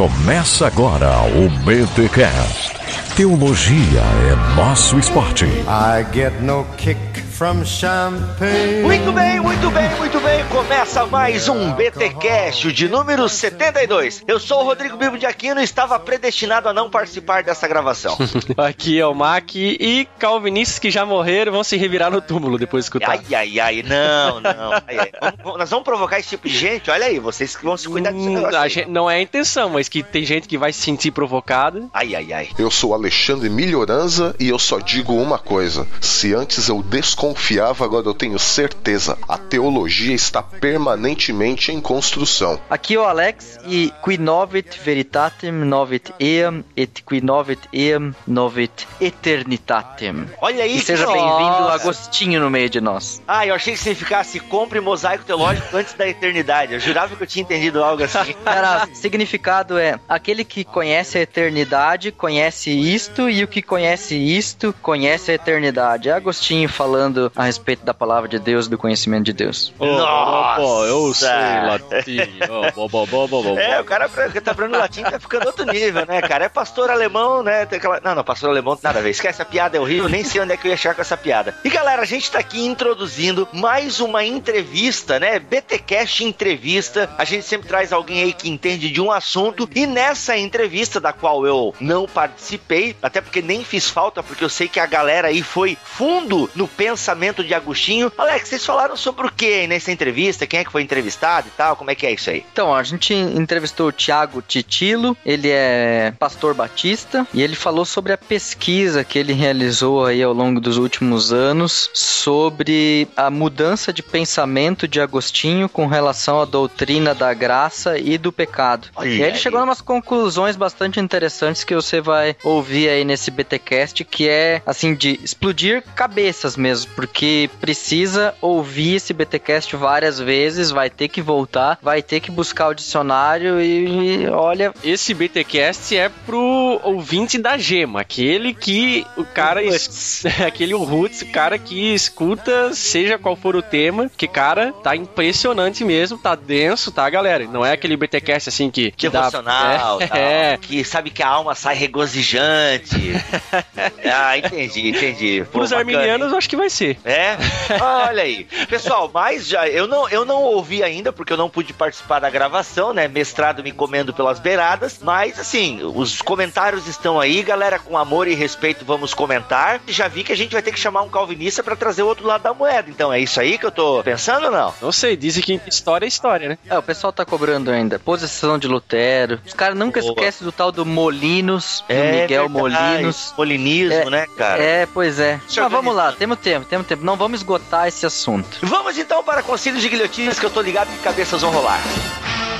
Começa agora o BTCast. Teologia é nosso esporte. I get no kick from champagne. Muito bem, muito bem, muito bem. Começa mais um BTcast de número 72. Eu sou o Rodrigo Bibo de Aquino e estava predestinado a não participar dessa gravação. Aqui é o Mac e calvinistas que já morreram vão se revirar no túmulo depois de escutar. Ai, ai, ai, não, não. Ai, ai. Vamos- nós vamos provocar esse tipo de gente? Olha aí, vocês que vão se cuidar desse Hum, negócio. gente- não é a intenção, mas que tem gente que vai se sentir provocada. Ai, ai, ai. Eu sou Alexandre Milhoranza e eu só digo uma coisa: se antes eu desconfiava, agora eu tenho certeza. A teologia está permanentemente em construção. Aqui é o Alex e qui novit veritatem novit eam et qui novit eam novit eternitatem. Olha aí, E seja bem-vindo. Agostinho, no meio de nós. Ah, eu achei que significasse compre mosaico teológico antes da eternidade. Eu jurava que eu tinha entendido algo assim. Cara, significado é aquele que conhece a eternidade, conhece isto, e o que conhece isto, conhece a eternidade. É Agostinho falando a respeito da palavra de Deus, do conhecimimento de Deus. Nossa! Pô, eu sei latim. Bó, bó, bó, bó. É, o cara que tá aprendendo latim tá ficando outro nível, né, cara? É pastor alemão, né? Tem aquela... Não, não, pastor alemão nada a ver. Esquece, a piada é horrível, nem sei onde é que eu ia achar com essa piada. E galera, a gente tá aqui introduzindo mais uma entrevista, né? BTcast Entrevista. A gente sempre traz alguém aí que entende de um assunto. E nessa entrevista, da qual eu não participei, até porque nem fiz falta, porque eu sei que a galera aí foi fundo no pensamento de Agostinho. Alex, vocês falaram sobre o que nessa entrevista? Quem é que foi entrevistado e tal? Como é que é isso aí? Então, a gente entrevistou o Tiago Titilo, ele é pastor batista, e ele falou sobre a pesquisa que ele realizou aí ao longo dos últimos anos sobre a mudança de pensamento de Agostinho com relação à doutrina da graça e do pecado. Olha e aí ele aí. chegou a umas conclusões bastante interessantes que você vai ouvir aí nesse BTcast, que é assim de explodir cabeças mesmo, porque precisa ouvir esse BTcast várias vezes, vai ter que voltar, vai ter que buscar o dicionário e, e olha, Esse BTcast é pro ouvinte da gema, aquele que o cara. es- aquele o Roots, o cara que escuta, seja qual for o tema, que, cara, tá impressionante mesmo, tá denso, tá, galera? Não é aquele BTcast assim que. que dá- devocional, é, tal, é. que sabe que a alma sai regozijante. ah, entendi, entendi. Pô, Pros bacana, arminianos, acho que vai ser. É? Olha aí. Pessoal, mas já eu não, eu não ouvi ainda porque eu não pude participar da gravação, né? Mestrado me comendo pelas beiradas, mas assim, os comentários estão aí, galera, com amor e respeito vamos comentar. Já vi que a gente vai ter que chamar um calvinista pra trazer o outro lado da moeda. Então é isso aí que eu tô pensando ou não? Não sei, dizem que história é história, né? é, o pessoal tá cobrando ainda. Posição de Lutero. Os caras nunca Boa. esquecem do tal do Molinos, do Miguel verdade. Molinos. Molinismo, É, né, cara? É, pois é. Mas vamos lá, temos tempo, temos tempo. Não vamos esgotar esse assunto. Vamos então para conselhos de guilhotinas que eu tô ligado que cabeças vão rolar.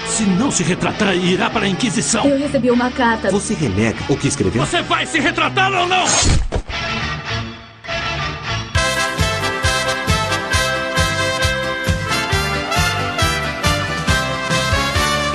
Se não se retratar, irá para a Inquisição. Eu recebi uma carta. Você renega o que escreveu? Você vai se retratar ou não?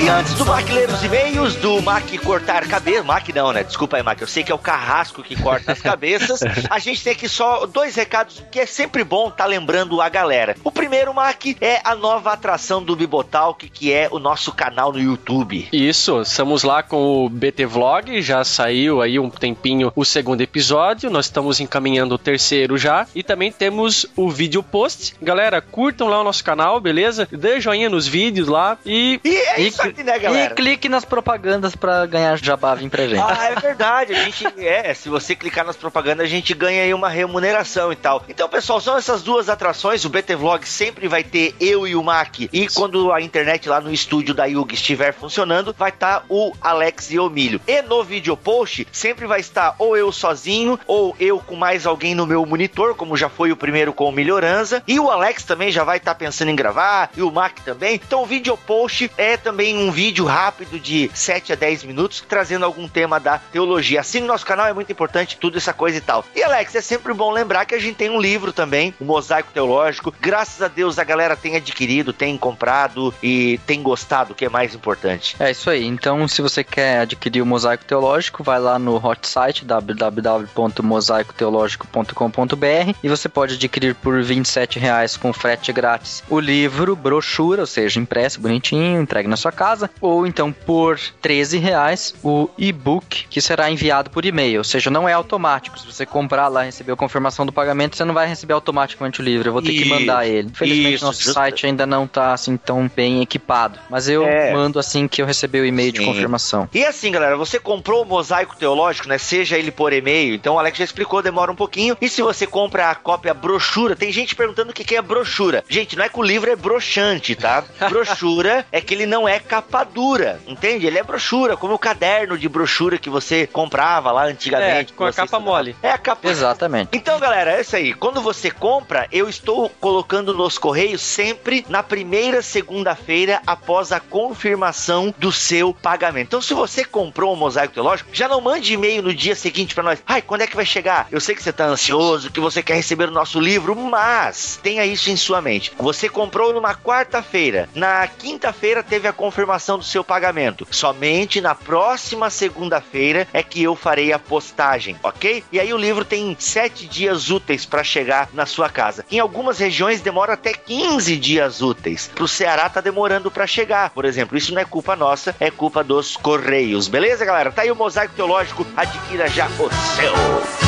E antes do Mac ler os e-mails, do Mac cortar cabeça. Mac não, né? Desculpa aí, Mac. Eu sei que é o carrasco que corta as cabeças. A gente tem aqui só dois recados que é sempre bom tá lembrando a galera. O primeiro, Mac, é a nova atração do Bibotalk, que é o nosso canal no YouTube. Isso, estamos lá com o BT Vlog, já saiu aí um tempinho o segundo episódio, nós estamos encaminhando o terceiro já, e também temos o vídeo post. Galera, curtam lá o nosso canal, beleza? Dê joinha nos vídeos lá e E é E isso aí, né, E galera? clique nas propagandas pra ganhar jabá vir pra gente. Ah, é verdade. A gente é, se você clicar nas propagandas, a gente ganha aí uma remuneração e tal. Então, pessoal, são essas duas atrações. O BT Vlog sempre vai ter eu e o Mac. E quando a internet lá no estúdio da Yugi estiver funcionando, vai estar o Alex e o Milho. E no vídeo post, sempre vai estar ou eu sozinho, ou eu com mais alguém no meu monitor, como já foi o primeiro com o Melhoranza. E o Alex também já vai estar pensando em gravar, e o Mac também. Então, o vídeo post é também um vídeo rápido de 7 a 10 minutos, trazendo algum tema da teologia. Assine nosso canal, é muito importante, tudo essa coisa e tal. E Alex, é sempre bom lembrar que a gente tem um livro também, o Mosaico Teológico. Graças a Deus a galera tem adquirido, tem comprado e tem gostado, o que é mais importante. É isso aí. Então, se você quer adquirir o Mosaico Teológico, vai lá no hot site www.mosaicoteologico.com.br e você pode adquirir por 27 reais com frete grátis o livro, brochura, ou seja, impresso, bonitinho, entregue na sua casa. Casa, ou então por 13 reais o e-book que será enviado por e-mail. Ou seja, não é automático. Se você comprar lá e receber a confirmação do pagamento, você não vai receber automaticamente o livro. Eu vou ter que Isso. mandar ele. Infelizmente, Isso, nosso justo. site ainda não tá assim tão bem equipado. Mas eu É. mando assim que eu receber o e-mail de Sim. confirmação. E assim, galera, você comprou o mosaico teológico, né? Seja ele por e-mail. Então o Alex já explicou, demora um pouquinho. E se você compra a cópia brochura, tem gente perguntando o que que é brochura. Gente, não é que o livro é broxante, tá? brochura é que ele não é capa dura, entende? Ele é brochura, como o caderno de brochura que você comprava lá antigamente. É, com a capa estudava. mole. É a capa Exatamente. então, galera, é isso aí. Quando você compra, eu estou colocando nos correios sempre na primeira segunda-feira após a confirmação do seu pagamento. Então, se você comprou um mosaico teológico, já não mande e-mail no dia seguinte para nós. Ai, quando é que vai chegar? Eu sei que você tá ansioso, que você quer receber o nosso livro, mas tenha isso em sua mente. Você comprou numa quarta-feira, na quinta-feira teve a confirmação do seu pagamento. Somente na próxima segunda-feira é que eu farei a postagem, ok? E aí o livro tem sete dias úteis para chegar na sua casa. Em algumas regiões demora até 15 dias úteis. Pro Ceará tá demorando para chegar, por exemplo. Isso não é culpa nossa, é culpa dos correios. Beleza, galera? Tá aí o Mosaico Teológico, adquira já o seu.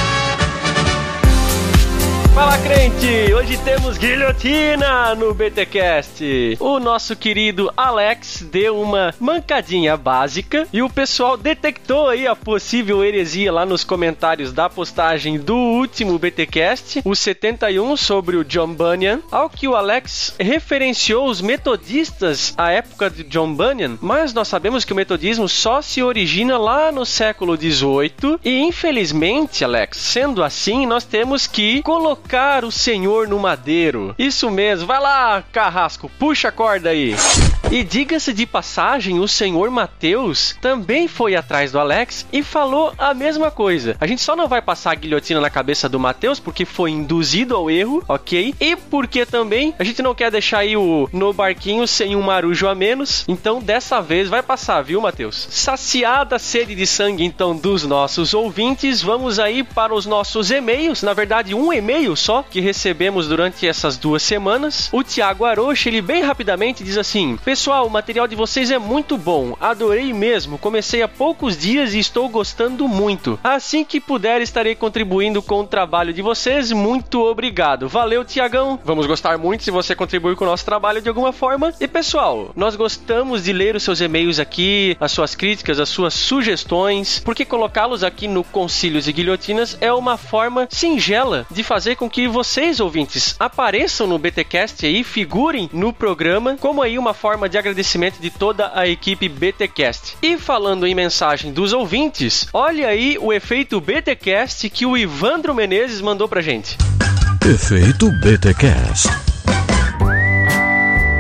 Fala crente! Hoje temos guilhotina no BTcast. O nosso querido Alex deu uma mancadinha básica e o pessoal detectou aí a possível heresia lá nos comentários da postagem do último BTcast, o 71 sobre o John Bunyan, ao que o Alex referenciou os metodistas à época de John Bunyan, mas nós sabemos que o metodismo só se origina lá no século 18 e infelizmente, Alex, sendo assim, nós temos que colocar o Senhor no madeiro. Isso mesmo, vai lá, carrasco, puxa a corda aí. E diga-se de passagem, o senhor Mateus também foi atrás do Alex e falou a mesma coisa. A gente só não vai passar a guilhotina na cabeça do Mateus porque foi induzido ao erro, ok? E porque também a gente não quer deixar aí o no barquinho sem um marujo a menos. Então dessa vez vai passar, viu, Mateus? Saciada a sede de sangue então dos nossos ouvintes, vamos aí para os nossos e-mails. Na verdade, um e-mail só que recebemos durante essas duas semanas. O Thiago Arocha, ele bem rapidamente diz assim: Pessoal, o material de vocês é muito bom, adorei mesmo. Comecei há poucos dias e estou gostando muito. Assim que puder, estarei contribuindo com o trabalho de vocês. Muito obrigado. Valeu, Tiagão. Vamos gostar muito se você contribuir com o nosso trabalho de alguma forma. E pessoal, nós gostamos de ler os seus e-mails aqui, as suas críticas, as suas sugestões, porque colocá-los aqui no Concílios e Guilhotinas é uma forma singela de fazer com que vocês, ouvintes, apareçam no BTcast aí, figurem no programa, como aí uma forma de agradecimento de toda a equipe BTcast. E falando em mensagem dos ouvintes, olha aí o efeito BTcast que o Ivandro Menezes mandou pra gente. Efeito BTCast.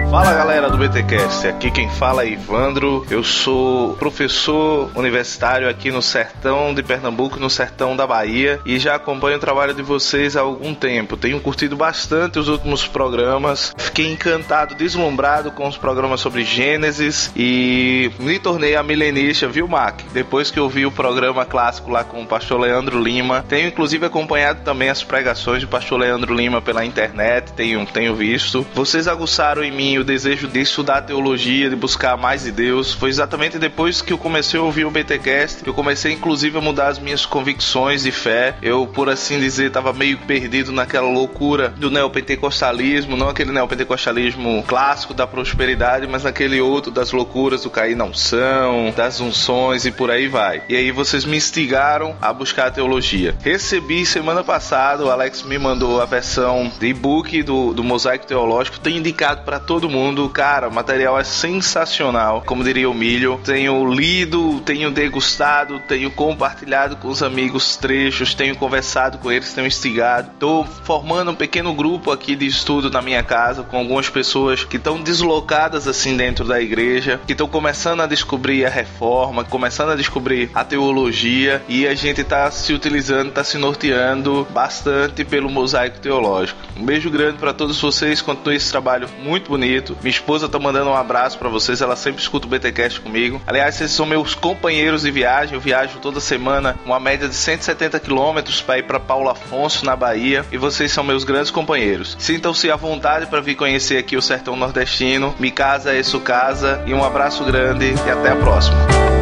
Fala galera do BTcast, aqui quem fala é Ivandro. Eu sou professor universitário aqui no sertão de Pernambuco, no sertão da Bahia, e já acompanho o trabalho de vocês há algum tempo. Tenho curtido bastante os últimos programas. Fiquei encantado, deslumbrado com os programas sobre Gênesis e me tornei a milenista, viu, Mac? Depois que eu vi o programa clássico lá com o pastor Leandro Lima, tenho inclusive acompanhado também as pregações do pastor Leandro Lima pela internet, tenho, tenho visto. Vocês aguçaram em mim o desejo de estudar teologia, de buscar mais de Deus. Foi exatamente depois que eu comecei a ouvir o BTcast eu comecei inclusive a mudar as minhas convicções de fé. Eu, por assim dizer, estava meio perdido naquela loucura do neopentecostalismo, não aquele neopentecostalismo clássico da prosperidade, mas naquele outro das loucuras do cair na unção, das unções e por aí vai. E aí vocês me instigaram a buscar a teologia. Recebi semana passada, o Alex me mandou a versão de e-book do, do Mosaico Teológico, tenho indicado para todo mundo, cara, o material é sensacional, como diria o Milho. Tenho lido, tenho degustado, tenho compartilhado com os amigos trechos, tenho conversado com eles, tenho instigado. Tô formando um pequeno grupo aqui de estudo na minha casa com algumas pessoas que estão deslocadas assim dentro da igreja, que estão começando a descobrir a reforma, começando a descobrir a teologia e a gente tá se utilizando, tá se norteando bastante pelo mosaico teológico. Um beijo grande para todos vocês, continue esse trabalho muito bonito acredito. Minha esposa tá mandando um abraço para vocês, ela sempre escuta o BTcast comigo. Aliás, vocês são meus companheiros de viagem. Eu viajo toda semana uma média de 170 quilômetros para ir para Paulo Afonso, na Bahia, e vocês são meus grandes companheiros. Sintam-se à vontade para vir conhecer aqui o sertão nordestino. Mi casa é sua casa e um abraço grande e até a próxima.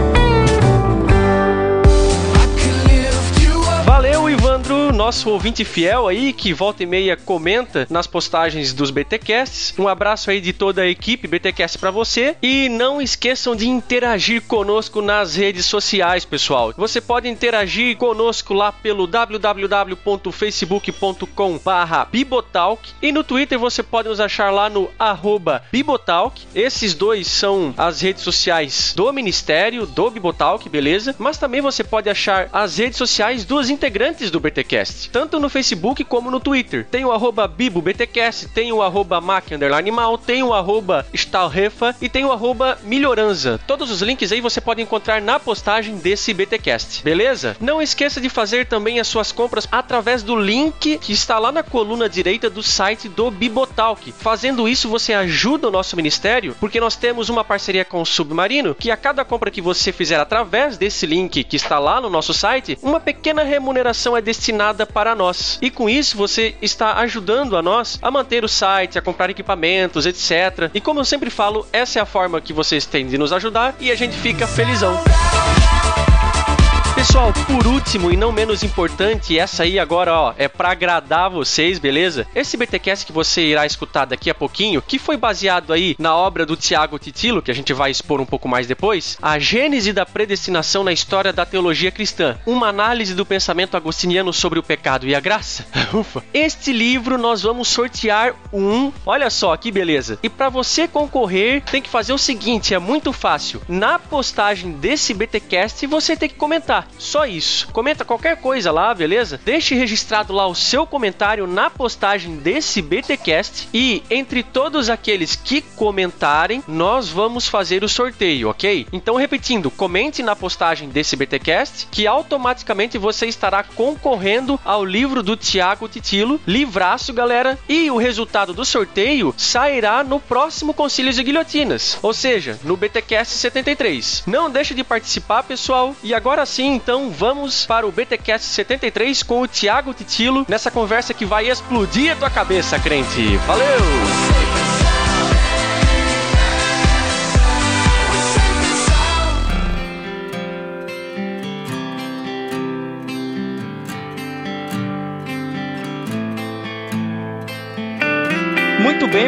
Nosso ouvinte fiel aí, que volta e meia comenta nas postagens dos BTcasts. Um abraço aí de toda a equipe BTcast para você. E não esqueçam de interagir conosco nas redes sociais, pessoal. Você pode interagir conosco lá pelo www.facebook.com bibotalk e no Twitter você pode nos achar lá no arroba bibotalk. Esses dois são as redes sociais do Ministério, do Bibotalk, beleza? Mas também você pode achar as redes sociais dos integrantes do BTcast, tanto no Facebook como no Twitter. Tem o arroba BiboBTcast, tem o arroba Mac Animal, tem o arroba Stalrefa e tem o arroba Melhoranza. Todos os links aí você pode encontrar na postagem desse BTcast, beleza? Não esqueça de fazer também as suas compras através do link que está lá na coluna direita do site do Bibotalk. Fazendo isso, você ajuda o nosso ministério, porque nós temos uma parceria com o Submarino, que a cada compra que você fizer através desse link que está lá no nosso site, uma pequena remuneração é destinada para nós. E com isso você está ajudando a nós a manter o site, a comprar equipamentos, etc. E como eu sempre falo, essa é a forma que vocês têm de nos ajudar e a gente fica felizão. Pessoal, por último e não menos importante, essa aí agora, ó, é para agradar vocês, beleza? Esse BTcast que você irá escutar daqui a pouquinho, que foi baseado aí na obra do Tiago Titilo, que a gente vai expor um pouco mais depois, A Gênese da Predestinação na História da Teologia Cristã, uma análise do pensamento agostiniano sobre o pecado e a graça. Ufa. Este livro nós vamos sortear um, olha só que beleza. E para você concorrer, tem que fazer o seguinte, é muito fácil. Na postagem desse BTcast, você tem que comentar só isso. Comenta qualquer coisa lá, beleza? Deixe registrado lá o seu comentário na postagem desse BTcast e entre todos aqueles que comentarem, nós vamos fazer o sorteio, ok? Então, repetindo, comente na postagem desse BTcast que automaticamente você estará concorrendo ao livro do Tiago Titilo, livraço, galera, e o resultado do sorteio sairá no próximo Concílios e Guilhotinas, ou seja, no BTcast 73. Não deixe de participar, pessoal, e agora sim, então vamos para o BTcast 73 com o Thiago Titilo nessa conversa que vai explodir a tua cabeça, crente. Valeu!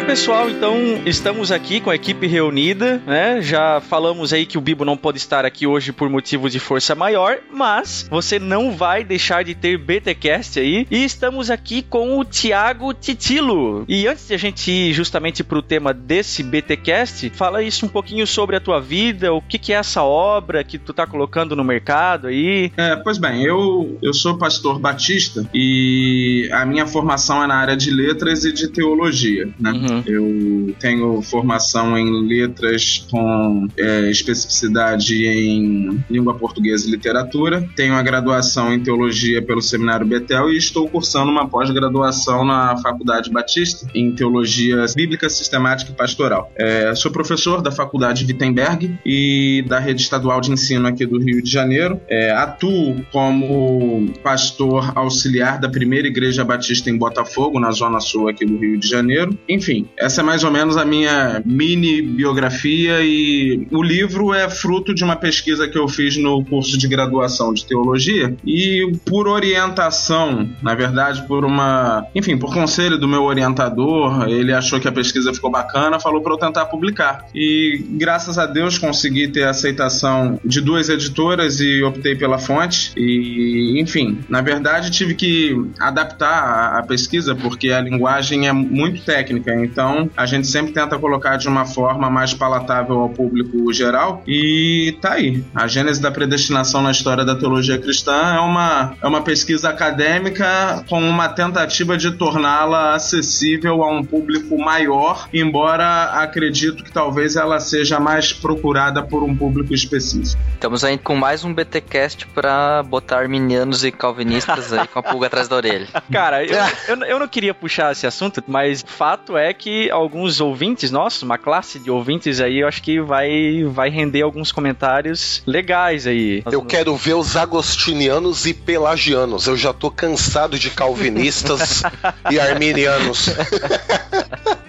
Pessoal. Então, estamos aqui com a equipe reunida, né? Já falamos aí que o Bibo não pode estar aqui hoje por motivo de força maior, mas você não vai deixar de ter BTcast aí. E estamos aqui com o Thiago Titilo. E antes de a gente ir justamente pro tema desse BTcast, fala isso um pouquinho sobre a tua vida, o que que é essa obra que tu tá colocando no mercado aí. É, pois bem, eu, eu sou pastor batista e a minha formação é na área de letras e de teologia. Né? Uhum. Eu tenho formação em letras com é, especificidade em língua portuguesa e literatura. Tenho a graduação em teologia pelo Seminário Betel e estou cursando uma pós-graduação na Faculdade Batista em teologia bíblica, sistemática e pastoral. É, sou professor da Faculdade Wittenberg e da rede estadual de ensino aqui do Rio de Janeiro. É, atuo como pastor auxiliar da primeira igreja batista em Botafogo, na zona sul aqui do Rio de Janeiro. Enfim, essa é mais ou menos a minha mini biografia e o livro é fruto de uma pesquisa que eu fiz no curso de graduação de teologia e por orientação, na verdade, por uma, enfim, por conselho do meu orientador, ele achou que a pesquisa ficou bacana, falou para eu tentar publicar. E graças a Deus consegui ter a aceitação de duas editoras e optei pela fonte. E, enfim, na verdade tive que adaptar a, a pesquisa porque a linguagem é muito técnica técnica. Então, a gente sempre tenta colocar de uma forma mais palatável ao público geral. E tá aí. A Gênese da Predestinação na História da Teologia Cristã é uma, é uma pesquisa acadêmica com uma tentativa de torná-la acessível a um público maior, embora acredito que talvez ela seja mais procurada por um público específico. Estamos aí com mais um BTcast pra botar arminianos e calvinistas aí com a pulga atrás da orelha. Cara, eu, eu, eu não queria puxar esse assunto, mas fato é que alguns ouvintes nossos, uma classe de ouvintes aí, eu acho que vai, vai render alguns comentários legais aí. Eu quero ver os agostinianos e pelagianos. Eu já tô cansado de calvinistas e arminianos.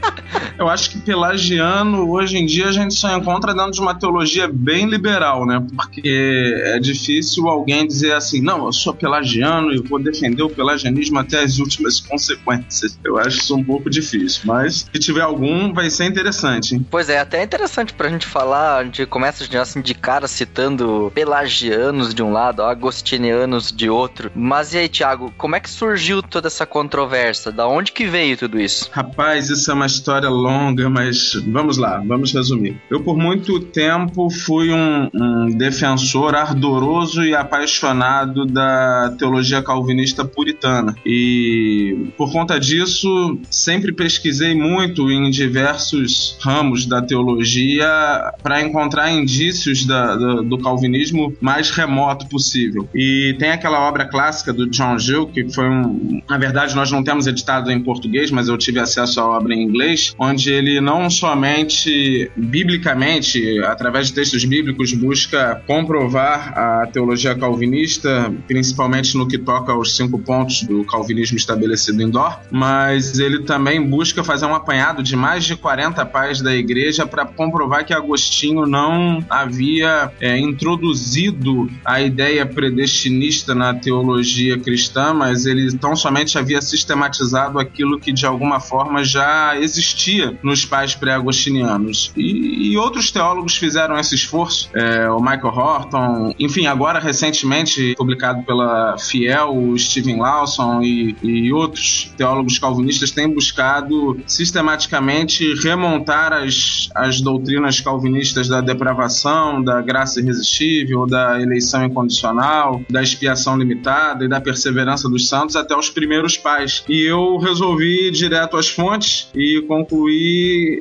Eu acho que pelagiano, hoje em dia, a gente só encontra dentro de uma teologia bem liberal, né? Porque é difícil alguém dizer assim, não, eu sou pelagiano e vou defender o pelagianismo até as últimas consequências. Eu acho isso um pouco difícil, mas se tiver algum, vai ser interessante. Hein? Pois é, até é interessante pra gente falar, a gente começa já assim de cara citando pelagianos de um lado, agostinianos de outro. Mas e aí, Thiago, como é que surgiu toda essa controvérsia? Da onde que veio tudo isso? Rapaz, isso é uma história longa, mas vamos lá, vamos resumir. Eu, por muito tempo, fui um, um defensor ardoroso e apaixonado da teologia calvinista puritana. E, por conta disso, sempre pesquisei muito em diversos ramos da teologia para encontrar indícios da, do, do calvinismo mais remoto possível. E tem aquela obra clássica do John Gill, que foi um. Na verdade, nós não temos editado em português, mas eu tive acesso à obra em inglês, onde ele não somente biblicamente, através de textos bíblicos, busca comprovar a teologia calvinista, principalmente no que toca aos cinco pontos do calvinismo estabelecido em Dort, mas ele também busca fazer um apanhado de mais de 40 pais da igreja para comprovar que Agostinho não havia é, introduzido a ideia predestinista na teologia cristã, mas ele tão somente havia sistematizado aquilo que de alguma forma já existia nos pais pré-agostinianos. E, e, outros teólogos fizeram esse esforço, é, o Michael Horton, enfim, agora recentemente publicado pela Fiel, o Stephen Lawson e, e outros teólogos calvinistas têm buscado sistematicamente remontar as, as doutrinas calvinistas da depravação, da graça irresistível, da eleição incondicional, da expiação limitada e da perseverança dos santos até os primeiros pais. E eu resolvi ir direto às fontes e concluí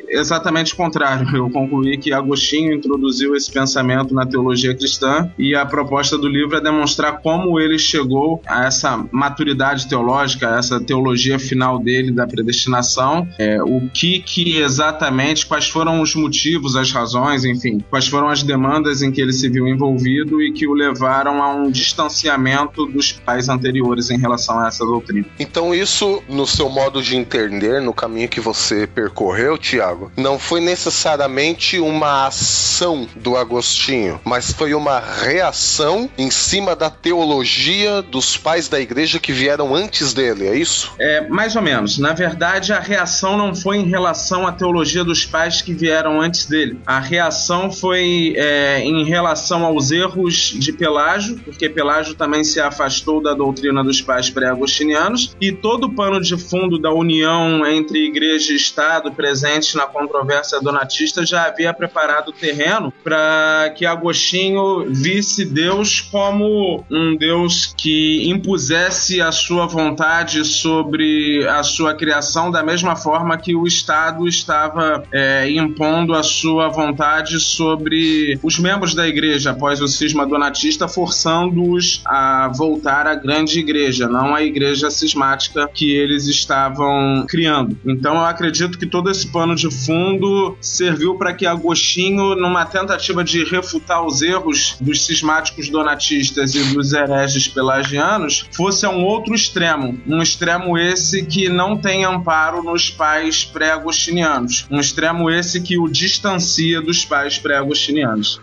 exatamente o contrário. Eu concluí que Agostinho introduziu esse pensamento na teologia cristã e a proposta do livro é demonstrar como ele chegou a essa maturidade teológica, a essa teologia final dele da predestinação, é, o que que exatamente, quais foram os motivos, as razões, enfim, quais foram as demandas em que ele se viu envolvido e que o levaram a um distanciamento dos pais anteriores em relação a essa doutrina. Então isso, no seu modo de entender, no caminho que você percorreu, Tiago, não foi necessariamente uma ação do Agostinho, mas foi uma reação em cima da teologia dos pais da igreja que vieram antes dele, é isso? É, mais ou menos. Na verdade, a reação não foi em relação à teologia dos pais que vieram antes dele. A reação foi é, em relação aos erros de Pelágio, porque Pelágio também se afastou da doutrina dos pais pré-agostinianos, e todo o pano de fundo da união entre igreja e Estado presente na controvérsia donatista já havia preparado o terreno para que Agostinho visse Deus como um Deus que impusesse a sua vontade sobre a sua criação da mesma forma que o Estado estava é, impondo a sua vontade sobre os membros da igreja após o cisma donatista, forçando-os a voltar à grande igreja, não à igreja cismática que eles estavam criando. Então eu acredito que todo esse pano de fundo serviu para que Agostinho, numa tentativa de refutar os erros dos cismáticos donatistas e dos hereges pelagianos, fosse a um outro extremo, um extremo esse que não tem amparo nos pais pré-agostinianos, um extremo esse que o distancia dos pais pré-agostinianos.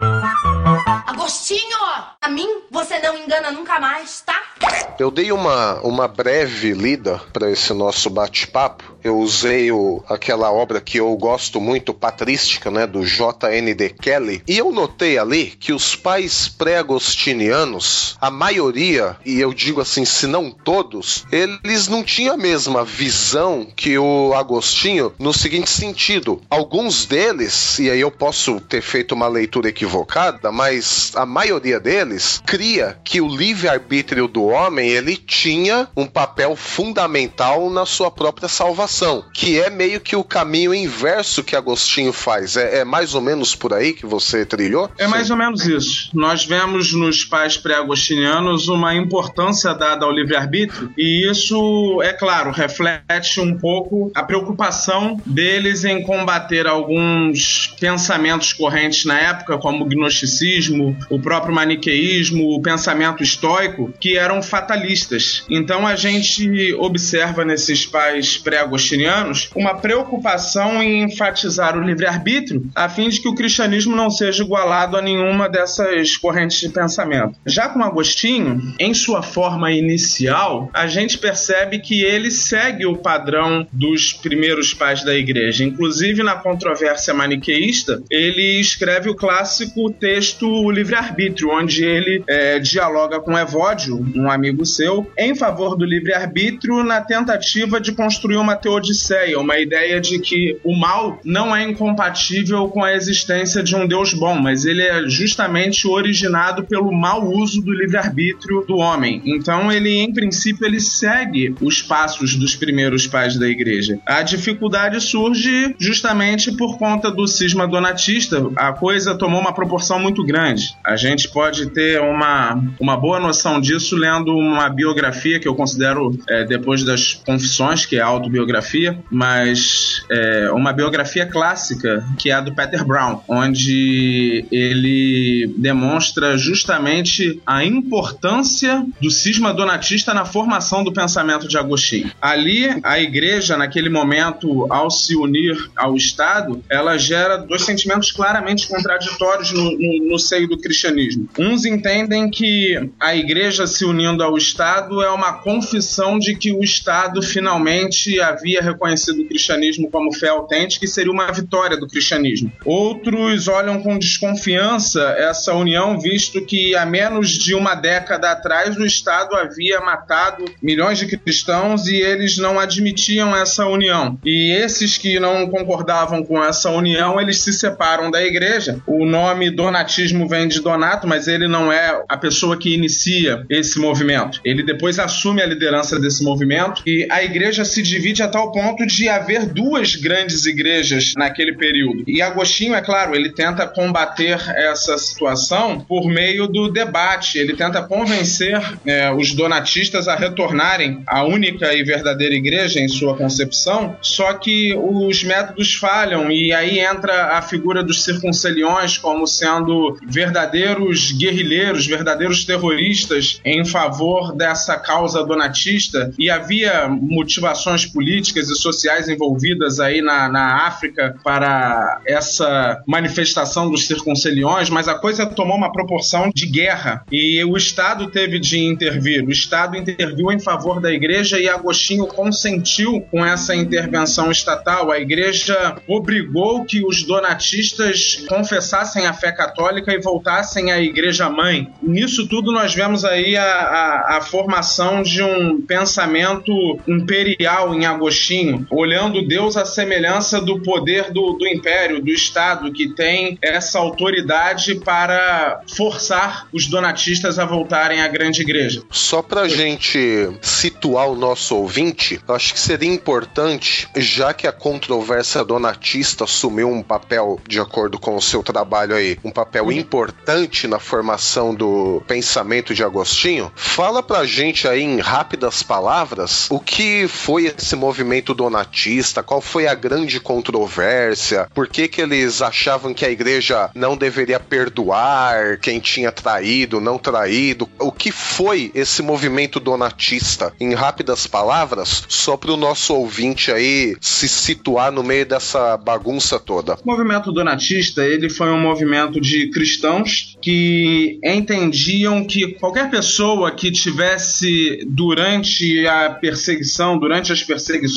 Agostinho, a mim você não engana nunca mais, tá? Eu dei uma, uma breve lida para esse nosso bate-papo. Eu usei o, aquela obra que eu gosto muito, patrística, né, do J.N.D. Kelly, e eu notei ali que os pais pré-agostinianos, a maioria, e eu digo assim, se não todos, eles não tinham a mesma visão que o Agostinho no seguinte sentido. Alguns deles, e aí eu posso ter feito uma leitura equivocada, mas a maioria deles cria que o livre-arbítrio do homem ele tinha um papel fundamental na sua própria salvação que é meio que o caminho inverso que Agostinho faz. É, é mais ou menos por aí que você trilhou? É mais ou menos isso. Nós vemos nos pais pré-agostinianos uma importância dada ao livre-arbítrio, e isso, é claro, reflete um pouco a preocupação deles em combater alguns pensamentos correntes na época, como o gnosticismo, o próprio maniqueísmo, o pensamento estoico, que eram fatalistas. Então a gente observa nesses pais pré-agostinianos uma preocupação em enfatizar o livre-arbítrio, a fim de que o cristianismo não seja igualado a nenhuma dessas correntes de pensamento. Já com Agostinho, em sua forma inicial, a gente percebe que ele segue o padrão dos primeiros pais da igreja. Inclusive, na controvérsia maniqueísta, ele escreve o clássico texto O Livre-Arbítrio, onde ele é, dialoga com Evódio, um amigo seu, em favor do livre-arbítrio na tentativa de construir uma teodiceia, uma ideia de que o mal não é incompatível com a existência de um Deus bom, mas ele é justamente originado pelo mau uso do livre-arbítrio do homem. Então ele, em princípio, ele segue os passos dos primeiros pais da igreja. A dificuldade surge justamente por conta do cisma donatista. A coisa tomou uma proporção muito grande. A gente pode ter uma, uma boa noção disso lendo uma biografia que eu considero, é, depois das confissões, que é a autobiografia, mas é, uma biografia clássica, que é a do Peter Brown, onde ele demonstra justamente a importância do cisma donatista na formação do pensamento de Agostinho. Ali, a igreja, naquele momento, ao se unir ao Estado, ela gera dois sentimentos claramente contraditórios no, no, no seio do cristianismo. Uns entendem que a igreja se unindo ao Estado é uma confissão de que o Estado finalmente havia reconhecido o cristianismo como fé autêntica e seria uma vitória do cristianismo. Outros olham com desconfiança essa união, visto que há menos de uma década atrás o Estado havia matado milhões de cristãos e eles não admitiam essa união. E esses que não concordavam com essa união, eles se separam da igreja. O nome donatismo vem de Donato, mas ele não é a pessoa que inicia esse movimento. Ele depois assume a liderança desse movimento e a igreja se divide a tal ponto de haver duas grandes igrejas naquele período. E Agostinho, é claro, ele tenta combater essa situação por meio do debate. Ele tenta convencer é, os donatistas a retornarem à única e verdadeira igreja em sua concepção. Só que os métodos falham e aí entra a figura dos circunceliões como sendo verdadeiros guerrilheiros, verdadeiros terroristas em favor dessa causa donatista e havia motivações políticas e sociais envolvidas aí na, na África para essa manifestação dos circunceliões, mas a coisa tomou uma proporção de guerra e o Estado teve de intervir. O Estado interviu em favor da igreja e Agostinho consentiu com essa intervenção estatal. A igreja obrigou que os donatistas confessassem a fé católica e voltassem à igreja mãe. Nisso tudo nós vemos aí a, a, a formação de um pensamento imperial em Agostinho, olhando Deus à semelhança do poder do, do império, do Estado, que tem essa autoridade para forçar os donatistas a voltarem à grande igreja. Só pra gente situar o nosso ouvinte, acho que seria importante, já que a controvérsia donatista assumiu um papel, de acordo com o seu trabalho aí, um papel importante na formação do pensamento de Agostinho, fala pra gente aí em rápidas palavras o que foi esse movimento donatista, qual foi a grande controvérsia, por que que eles achavam que a igreja não deveria perdoar quem tinha traído, não traído, o que foi esse movimento donatista? Em rápidas palavras, só para o nosso ouvinte aí se situar no meio dessa bagunça toda. O movimento donatista, ele foi um movimento de cristãos que entendiam que qualquer pessoa que tivesse durante a perseguição, durante as perseguições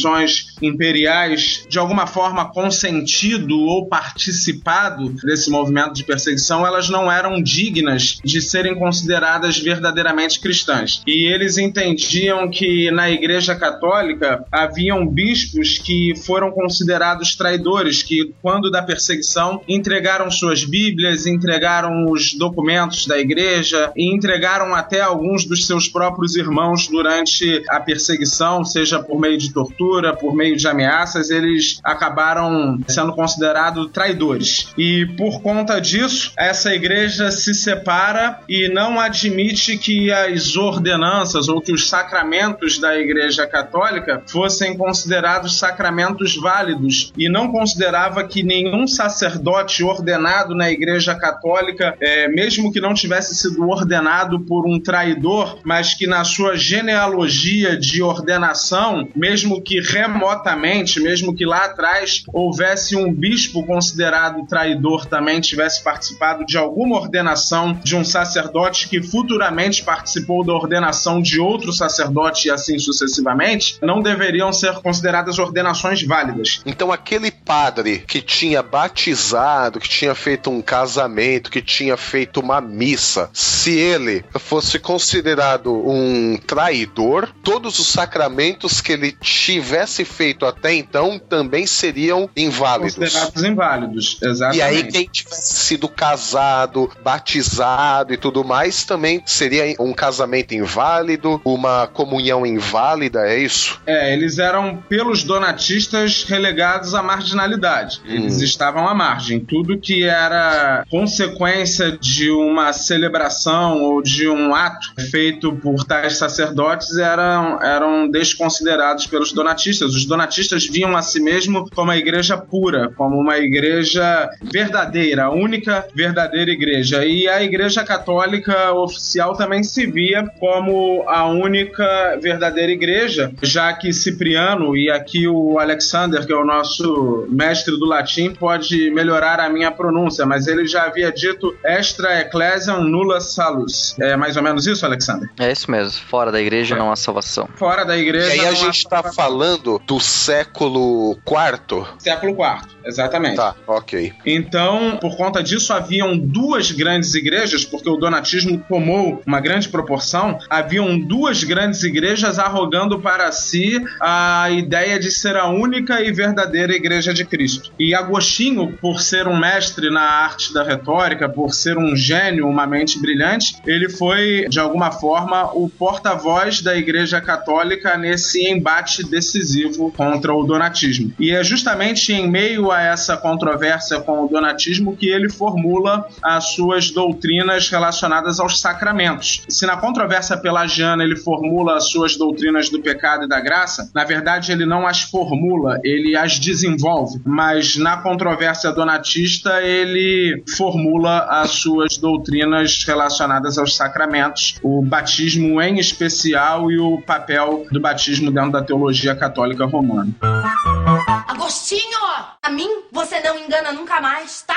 imperiais, de alguma forma consentido ou participado desse movimento de perseguição, elas não eram dignas de serem consideradas verdadeiramente cristãs. E eles entendiam que na Igreja Católica haviam bispos que foram considerados traidores, que quando da perseguição entregaram suas Bíblias, entregaram os documentos da igreja e entregaram até alguns dos seus próprios irmãos durante a perseguição, seja por meio de tortura por meio de ameaças, eles acabaram sendo considerados traidores. E por conta disso, essa igreja se separa e não admite que as ordenanças ou que os sacramentos da Igreja Católica fossem considerados sacramentos válidos e não considerava que nenhum sacerdote ordenado na Igreja Católica, é, mesmo que não tivesse sido ordenado por um traidor, mas que na sua genealogia de ordenação, mesmo que remotamente, mesmo que lá atrás houvesse um bispo considerado traidor também tivesse participado de alguma ordenação de um sacerdote que futuramente participou da ordenação de outro sacerdote e assim sucessivamente, não deveriam ser consideradas ordenações válidas. Então aquele padre que tinha batizado, que tinha feito um casamento, que tinha feito uma missa, se ele fosse considerado um traidor, todos os sacramentos que ele tivesse feito até então também seriam inválidos. Considerados inválidos, exatamente. E aí quem tivesse sido casado, batizado e tudo mais, também seria um casamento inválido, uma comunhão inválida, é isso? É, eles eram, pelos donatistas, relegados à marginalidade. Hum. Eles estavam à margem. Tudo que era consequência de uma celebração ou de um ato feito por tais sacerdotes eram, eram desconsiderados pelos donatistas. Os donatistas viam a si mesmo como a igreja pura, como uma igreja verdadeira, a única verdadeira igreja. E a igreja católica oficial também se via como a única verdadeira igreja, já que Cipriano, e aqui o Alexander, que é o nosso mestre do latim, pode melhorar a minha pronúncia, mas ele já havia dito extra ecclesiam nulla salus. É mais ou menos isso, Alexander? É isso mesmo. Fora da igreja não há salvação. Fora da igreja. E aí a gente tá falando do século IV? Século IV, exatamente. Tá, ok. Então, por conta disso, haviam duas grandes igrejas, porque o donatismo tomou uma grande proporção. Haviam duas grandes igrejas arrogando para si a ideia de ser a única e verdadeira igreja de Cristo. E Agostinho, por ser um mestre na arte da retórica, por ser um gênio, uma mente brilhante, ele foi, de alguma forma, o porta-voz da Igreja Católica nesse embate decisivo contra o donatismo. E é justamente em meio a essa controvérsia com o donatismo que ele formula as suas doutrinas relacionadas aos sacramentos. Se na controvérsia pelagiana ele formula as suas doutrinas do pecado e da graça, na verdade ele não as formula, ele as desenvolve. Mas na controvérsia donatista ele formula as suas doutrinas relacionadas aos sacramentos, o batismo em especial e o papel do batismo dentro da teologia católica romana. Agostinho, a mim você não engana nunca mais, tá?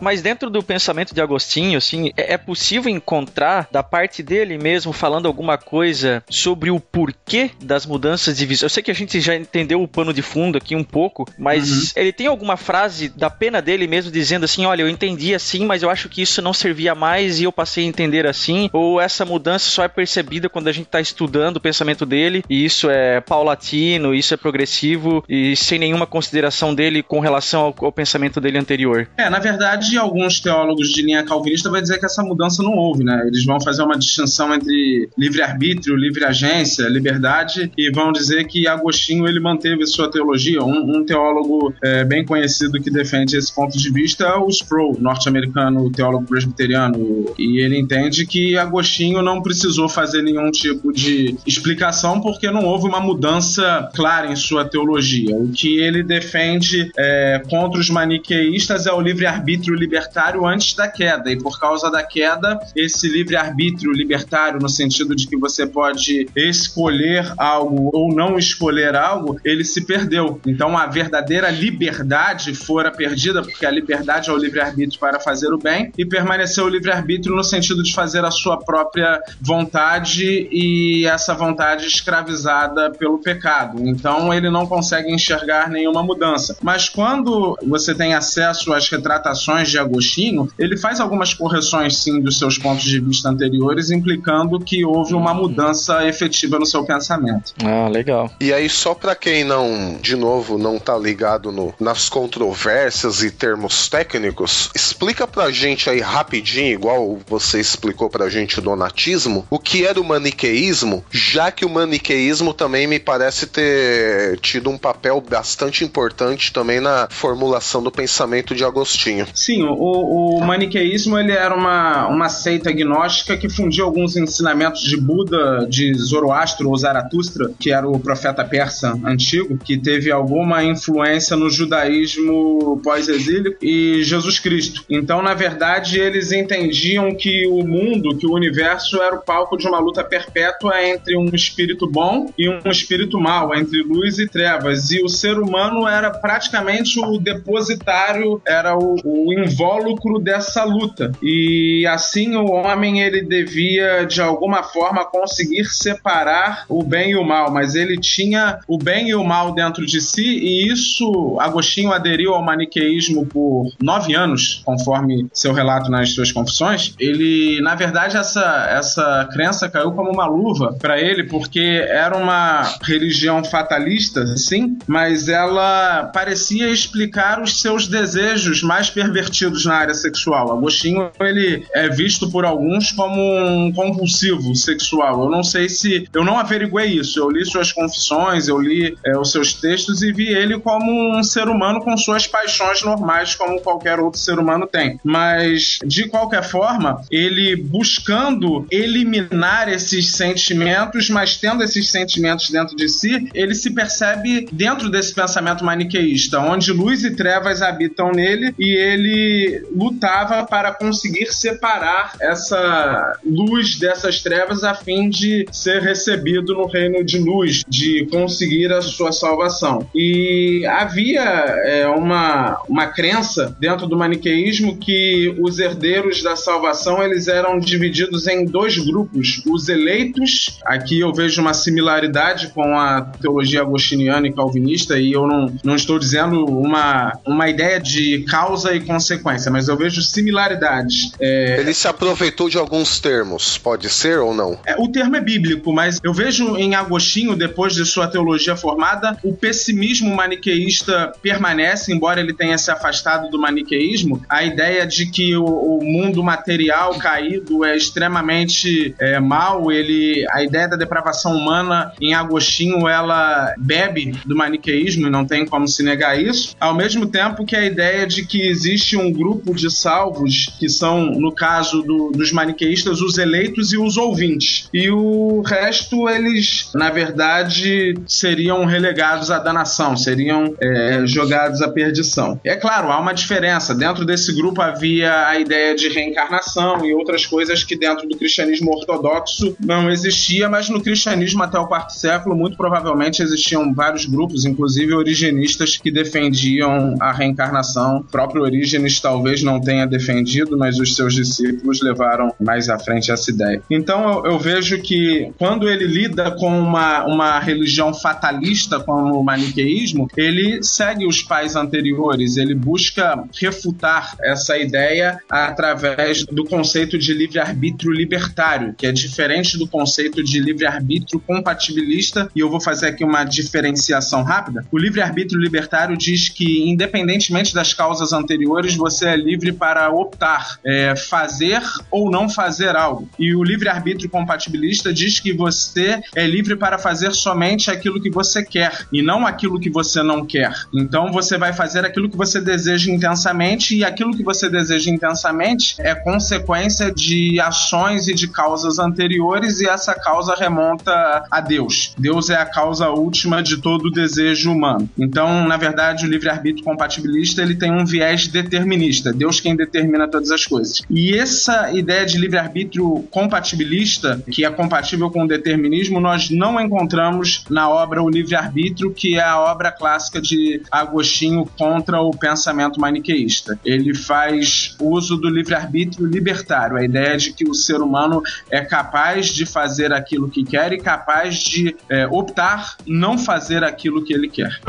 Mas dentro do pensamento de Agostinho, assim, é é possível encontrar da parte dele mesmo falando alguma coisa sobre o porquê das mudanças de visão. Eu sei que a gente já entendeu o pano de fundo aqui um pouco, mas ele tem alguma frase da pena dele mesmo dizendo assim: olha, eu entendi assim, mas eu acho que isso não servia mais e eu passei a entender assim. Ou essa mudança só é percebida quando a gente está estudando o pensamento dele e isso é paulatino, isso é progressivo e sem nenhuma consideração dele com relação ao, ao pensamento dele anterior. É, na verdade, alguns teólogos de linha calvinista vão dizer que essa mudança não houve, né? Eles vão fazer uma distinção entre livre-arbítrio, livre-agência, liberdade, e vão dizer que Agostinho ele manteve sua teologia. Um, um teólogo é, bem conhecido que defende esse ponto de vista é o Sproul, norte-americano, teólogo presbiteriano, e ele entende que Agostinho não precisou fazer nenhum tipo de explicação porque não houve uma mudança clara em sua teologia. O que ele defende é, contra os maniqueístas é o livre-arbítrio libertário antes da queda, e por causa da queda, esse livre-arbítrio libertário, no sentido de que você pode escolher algo ou não escolher algo, ele se perdeu. Então a verdadeira liberdade fora perdida, porque a liberdade é o livre-arbítrio para fazer o bem, e permaneceu o livre-arbítrio no sentido de fazer a sua própria vontade e essa vontade escravizada pelo pecado. Então ele não consegue enxergar nenhuma mudança. mas quando você tem acesso às retratações de Agostinho, ele faz algumas correções sim dos seus pontos de vista anteriores, implicando que houve uma mudança efetiva no seu pensamento. Ah, legal. E aí, só para quem não, de novo, não tá ligado no, nas controvérsias e termos técnicos, explica pra gente aí rapidinho, igual você explicou pra gente do natismo, o que era o maniqueísmo, já que o maniqueísmo também me parece ter tido um papel bastante importante também na formulação do pensamento de Agostinho. Sim, o, o maniqueísmo ele era uma, uma seita gnóstica que fundia alguns ensinamentos de Buda, de Zoroastro ou Zaratustra, que era o profeta persa antigo, que teve alguma influência no judaísmo pós-exílio e Jesus Cristo. Então, na verdade, eles entendiam que o mundo, que o universo era o palco de uma luta perpétua entre um espírito bom e um espírito mau, entre luz e trevas. E o ser humano era praticamente o depositário, era o, o invólucro dessa luta. E assim o homem ele devia de alguma forma conseguir separar o bem e o mal, mas ele tinha o bem e o mal dentro de si e isso Agostinho aderiu ao maniqueísmo por nove anos, conforme seu relato nas suas confissões. Ele, na verdade, essa essa crença caiu como uma luva para ele porque era uma religião fatalista, sim, mas ela parecia explicar os seus desejos mais pervertidos na área sexual. Agostinho ele é visto por alguns como um compulsivo sexual. Eu não sei se eu não averiguei isso. Eu li suas confissões, eu li é, os seus textos e vi ele como um ser humano com suas paixões normais, como qualquer outro ser humano tem. Mas de qualquer forma, ele buscando eliminar esses sentimentos, mas tendo esses sentimentos dentro de si, ele se percebe dentro desse pensamento maniqueísta, onde luz e trevas habitam nele e ele lutava para conseguir separar essa luz dessas trevas a fim de ser recebido no reino de luz, de conseguir a sua salvação. E havia é, uma, uma crença dentro do maniqueísmo que os herdeiros da salvação eles eram divididos em dois grupos, os eleitos, aqui eu vejo uma similaridade com a teologia agostiniana e calvinista, e eu não, não estou dizendo uma, uma ideia de causa e consequência, mas eu vejo similaridades. É... Ele se aproveitou de alguns termos, pode ser ou não? É, o termo é bíblico, mas eu vejo em Agostinho, depois de sua teologia formada, o pessimismo maniqueísta permanece, embora ele tenha se afastado do maniqueísmo, a ideia de que o, o mundo material caído é extremamente é, mal, ele, a ideia da depravação humana em Agostinho, ela bebe do maniqueísmo e não tem como se negar isso, ao mesmo tempo que a ideia de que existe um grupo de salvos que são, no caso do, dos maniqueístas, os eleitos e os ouvintes. E o resto, eles, na verdade, seriam relegados à danação, seriam é, jogados à perdição. É claro, há uma diferença. Dentro desse grupo havia a ideia de reencarnação e outras coisas que dentro do cristianismo ortodoxo não existia, mas no cristianismo até o quarto século, muito provavelmente existiam vários grupos, inclusive origenistas, que defendiam a reencarnação. O próprio Orígenes talvez não tenha defendido, mas os seus discípulos levaram mais à frente essa ideia. Então eu, eu vejo que quando ele lida com uma, uma religião fatalista como o maniqueísmo, ele segue os pais anteriores, ele busca refutar essa ideia através do conceito de livre-arbítrio libertário, que é diferente do conceito de livre-arbítrio compatibilista, e eu vou fazer aqui uma diferenciação rápida. O livre-arbítrio libertário diz que, independentemente das causas anteriores, você é livre para optar, é, fazer ou não fazer algo. E o livre-arbítrio compatibilista diz que você é livre para fazer somente aquilo que você quer e não aquilo que você não quer. Então você vai fazer aquilo que você deseja intensamente e aquilo que você deseja intensamente é consequência de ações e de causas anteriores e essa causa remonta a Deus. Deus é a causa última de todo o desejo humano. Então, na verdade, o livre-arbítrio compatibilista ele tem um viés determinista. Deus quem determina todas as coisas. E essa ideia de livre-arbítrio compatibilista, que é compatível com o determinismo, nós não encontramos na obra O Livre-Arbítrio, que é a obra clássica de Agostinho contra o pensamento maniqueísta. Ele faz uso do livre-arbítrio libertário, a ideia de que o ser humano é capaz de fazer aquilo que quer e capaz de é, optar não fazer aquilo que ele quer.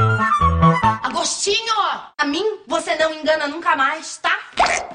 Agostinho, a mim você não engana nunca mais, tá?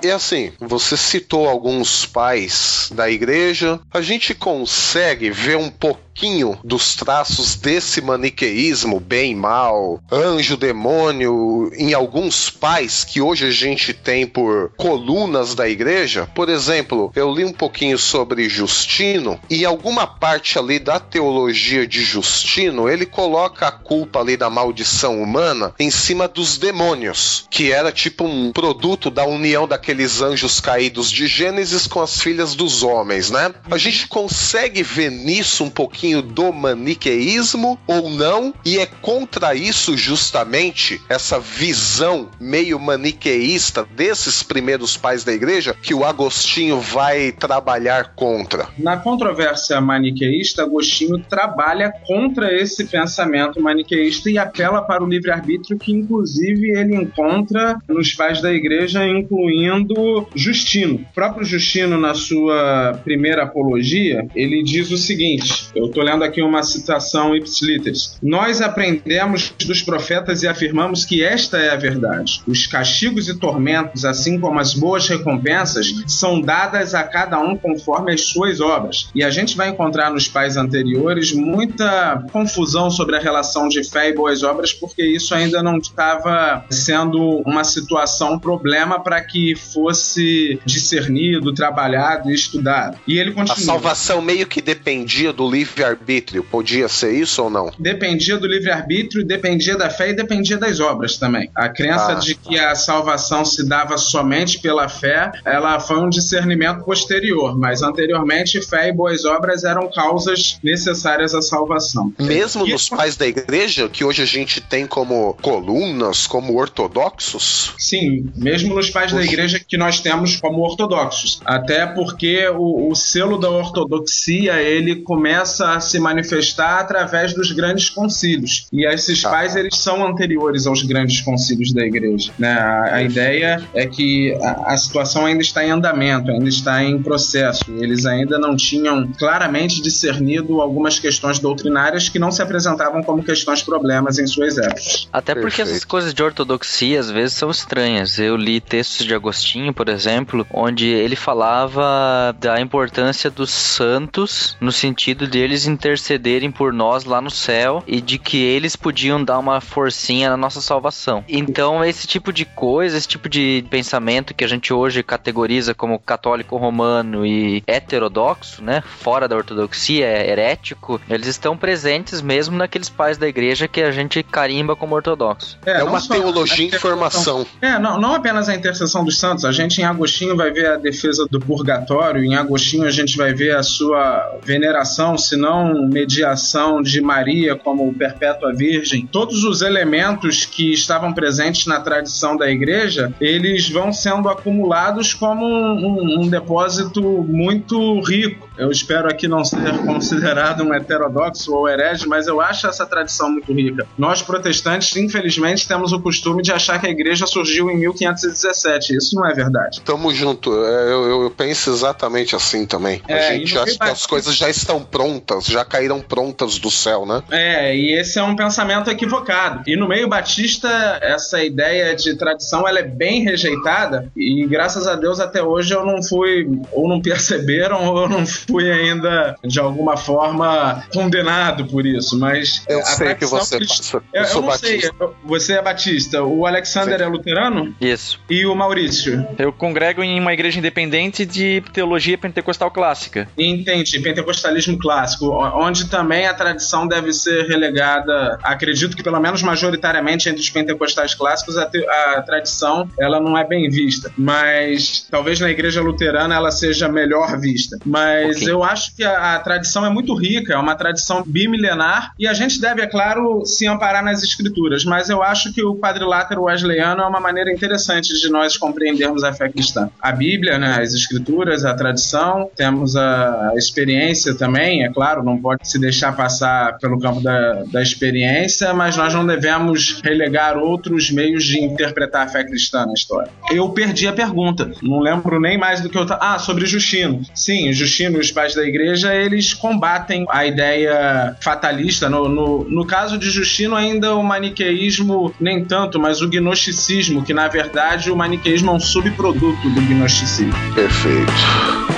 E assim, você citou alguns pais da igreja, a gente consegue ver um pouquinho dos traços desse maniqueísmo, bem mal, anjo, demônio, em alguns pais que hoje a gente tem por colunas da igreja. Por exemplo, eu li um pouquinho sobre Justino e alguma parte ali da teologia de Justino, ele coloca a culpa ali da maldição humana em cima dos demônios, que era tipo um produto da união daqueles anjos caídos de Gênesis com as filhas dos homens, né? A gente consegue ver nisso um pouquinho do maniqueísmo ou não? E é contra isso justamente essa visão meio maniqueísta desses primeiros pais da igreja que o Agostinho vai trabalhar contra. Na controvérsia maniqueísta, Agostinho trabalha contra esse pensamento maniqueísta e apela para o livre-arbítrio que, inclusive, ele encontra nos pais da igreja, incluindo Justino. O próprio Justino, na sua primeira apologia, ele diz o seguinte: eu estou lendo aqui uma citação ipsiliteris. Nós aprendemos dos profetas e afirmamos que esta é a verdade. Os castigos e tormentos, assim como as boas recompensas, são dadas a cada um conforme as suas obras. E a gente vai encontrar nos pais anteriores muita confusão sobre a relação de fé e boas obras, porque isso ainda não estava sendo uma situação, um problema para que fosse discernido, trabalhado e estudado. E ele continua. A salvação meio que dependia do livre-arbítrio. Podia ser isso ou não? Dependia do livre-arbítrio, dependia da fé e dependia das obras também. A crença Ah, de que a salvação se dava somente pela fé, ela foi um discernimento posterior, mas anteriormente fé e boas obras eram causas necessárias à salvação. Mesmo E- nos pais da igreja, que hoje a gente tem como colunas, como ortodoxos? Sim, mesmo nos pais da igreja que nós temos como ortodoxos. Até porque o, o selo da ortodoxia ele começa a se manifestar através dos grandes concílios. E esses Ah. pais eles são anteriores aos grandes concílios da igreja. né? A, a ideia é que a, a situação ainda está em andamento, ainda está em processo. Eles ainda não tinham claramente discernido algumas questões doutrinárias que não se apresentavam como questões problemas em suas épocas. Até porque Perfeito. essas coisas de ortodoxia às vezes são estranhas. Eu li textos de Agostinho, por exemplo, onde ele falava da importância dos santos no sentido de eles intercederem por nós lá no céu e de que eles podiam dar uma forcinha na nossa salvação. Então, esse tipo de coisa, esse tipo de pensamento que a gente hoje categoriza como católico romano e heterodoxo, né, fora da ortodoxia, é herético, eles estão presentes mesmo naqueles pais da igreja que a gente carimba como ortodoxo. É, não uma só- teologia em formação. É, não, não apenas a intercessão dos santos. A gente em Agostinho vai ver a defesa do purgatório, em Agostinho a gente vai ver a sua veneração, se mediação de Maria como perpétua virgem. Todos os elementos que estavam presentes na tradição da igreja, eles vão sendo acumulados como um, um- um depósito muito rico. Eu espero aqui não ser considerado um heterodoxo ou herege, mas eu acho essa tradição muito rica. Nós protestantes, infelizmente, temos o costume de achar que a igreja surgiu em 1517. Isso não é verdade. Tamo junto. É, eu, eu- eu penso exatamente assim também. É, a gente acha que as coisas já estão prontas, já caíram prontas do céu, né? É, e esse é um pensamento equivocado. E no meio batista, essa ideia de tradição ela é bem rejeitada e graças a Deus até hoje eu não fui, ou não perceberam, ou não fui ainda de alguma forma condenado por isso. Mas Eu a sei que você crist- passa. Eu, Eu eu sou não sei, batista. eu- você é batista. O Alexander Sim. é luterano Isso. e o Maurício. Eu congrego em uma igreja independente de teologia pentecostal clássica. Entendi, pentecostalismo clássico, onde também a tradição deve ser relegada. Acredito que pelo menos majoritariamente entre os pentecostais clássicos a, te- a tradição ela não é bem vista, mas talvez na igreja luterana ela seja melhor vista. Mas Ok. eu acho que a, a tradição é muito rica, é uma tradição bimilenar e a gente deve, é claro, se amparar nas escrituras. Mas eu acho que o quadrilátero wesleyano é uma maneira interessante de nós compreendermos a fé cristã. A Bíblia, né, as escrituras, a tradição, temos a experiência também, é claro não pode se deixar passar pelo campo da, da experiência, mas nós não devemos relegar outros meios de interpretar a fé cristã na história. Eu perdi a pergunta, não lembro nem mais do que eu. Ah, sobre Justino. Sim, Justino os pais da igreja, eles combatem a ideia fatalista. No, no, no caso de Justino, ainda o maniqueísmo nem tanto, mas o gnosticismo, que na verdade o maniqueísmo é um subproduto do gnosticismo. Perfeito.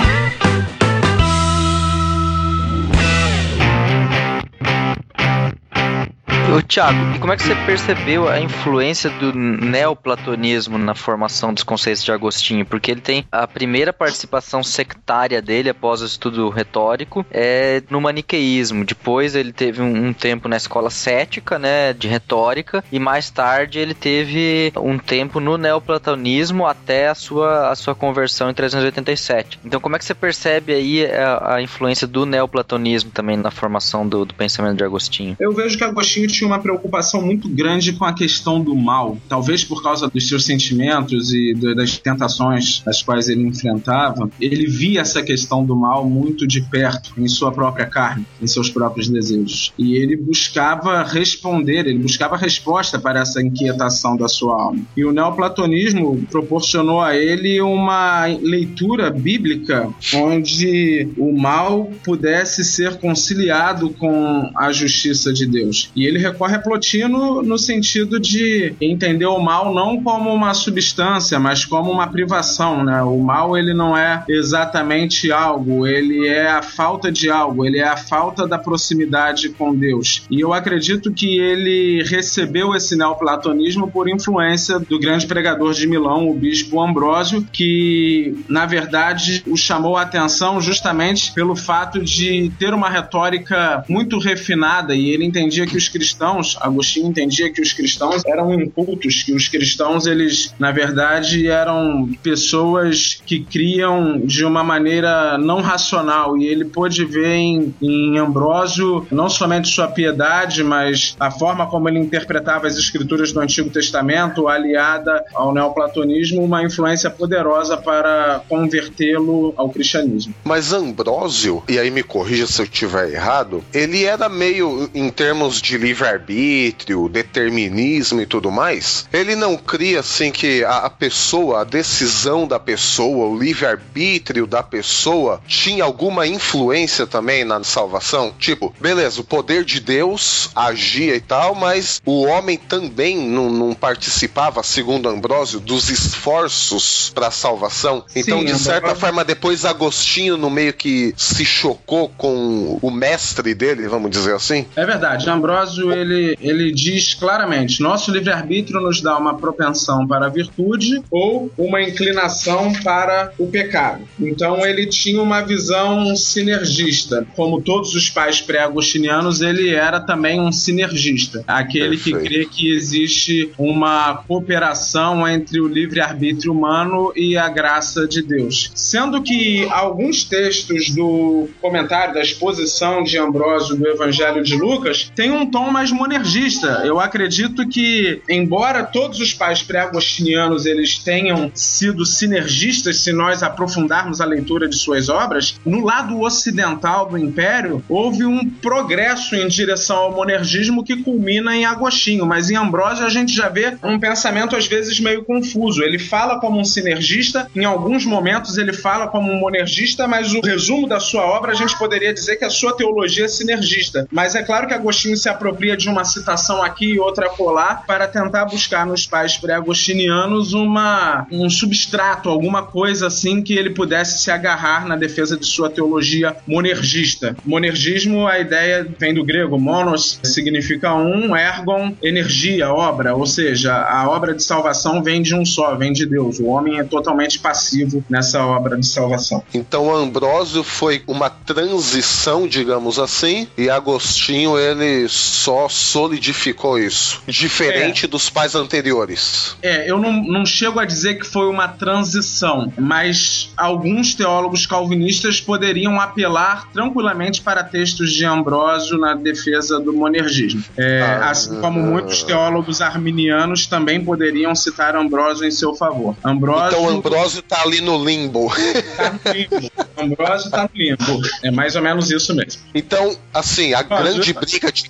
Ô, Thiago, e como é que você percebeu a influência do neoplatonismo na formação dos conceitos de Agostinho? Porque ele tem a primeira participação sectária dele após o estudo retórico é no maniqueísmo. Depois ele teve um, um tempo na escola cética, né, de retórica, e mais tarde ele teve um tempo no neoplatonismo até a sua, a sua conversão em 387. Então, como é que você percebe aí a, a influência do neoplatonismo também na formação do, do pensamento de Agostinho? Eu vejo que Agostinho tinha uma preocupação muito grande com a questão do mal, talvez por causa dos seus sentimentos e das tentações as quais ele enfrentava. Ele via essa questão do mal muito de perto, em sua própria carne, em seus próprios desejos. E ele buscava responder, ele buscava resposta para essa inquietação da sua alma. E o neoplatonismo proporcionou a ele uma leitura bíblica onde o mal pudesse ser conciliado com a justiça de Deus. E ele recorre a Plotino no sentido de entender o mal não como uma substância, mas como uma privação, né? O mal ele não é exatamente algo, ele é a falta de algo, ele é a falta da proximidade com Deus. E eu acredito que ele recebeu esse neoplatonismo por influência do grande pregador de Milão, o bispo Ambrósio, que na verdade o chamou a atenção justamente pelo fato de ter uma retórica muito refinada e ele entendia que os cristãos, Agostinho entendia que os cristãos eram incultos, que os cristãos, eles, na verdade, eram pessoas que criam de uma maneira não racional. E ele pôde ver em, em Ambrósio não somente sua piedade, mas a forma como ele interpretava as escrituras do Antigo Testamento, aliada ao neoplatonismo, uma influência poderosa para convertê-lo ao cristianismo. Mas Ambrósio, e aí me corrija se eu estiver errado, ele era meio, em termos de livre-arbítrio, determinismo e tudo mais, ele não cria assim que a, a pessoa, a decisão da pessoa, o livre-arbítrio da pessoa tinha alguma influência também na salvação? Tipo, beleza, o poder de Deus agia e tal, mas o homem também não, não participava, segundo Ambrósio, dos esforços para a salvação. Então, Sim, de certa Ambrósio- forma, depois Agostinho no meio que se chocou com o mestre dele, vamos dizer assim. É verdade, Ambrósio ele, ele diz claramente: nosso livre-arbítrio nos dá uma propensão para a virtude ou uma inclinação para o pecado. Então ele tinha uma visão sinergista. Como todos os pais pré-agostinianos, ele era também um sinergista, aquele que Perfeito. crê que existe uma cooperação entre o livre-arbítrio humano e a graça de Deus. Sendo que alguns textos do comentário da exposição de Ambrósio do Evangelho de Lucas têm um tom mais monergista. Eu acredito que, embora todos os pais pré-agostinianos eles tenham sido sinergistas, se nós aprofundarmos a leitura de suas obras, no lado ocidental do Império houve um progresso em direção ao monergismo que culmina em Agostinho, mas em Ambrósio a gente já vê um pensamento às vezes meio confuso. Ele fala como um sinergista, em alguns momentos ele fala como um monergista, mas o resumo da sua obra a gente poderia dizer que a sua teologia é sinergista. Mas é claro que Agostinho se apropria de uma citação aqui e outra colar para tentar buscar nos pais pré-agostinianos uma, um substrato, alguma coisa assim que ele pudesse se agarrar na defesa de sua teologia monergista. Monergismo, a ideia vem do grego, monos significa um, ergon, energia, obra, ou seja, a obra de salvação vem de um só, vem de Deus. O homem é totalmente passivo nessa obra de salvação. Então Ambrósio foi uma transição, digamos assim, e Agostinho ele só solidificou isso, diferente dos pais anteriores. É, eu não, não chego a dizer que foi uma transição, mas alguns teólogos calvinistas poderiam apelar tranquilamente para textos de Ambrósio na defesa do monergismo. É, Ah, assim como muitos teólogos arminianos também poderiam citar Ambrósio em seu favor. Ambrósio Então Ambrósio tá ali no limbo. tá no limbo. Ambrósio tá no limbo. É mais ou menos isso mesmo. Então, assim, a grande briga de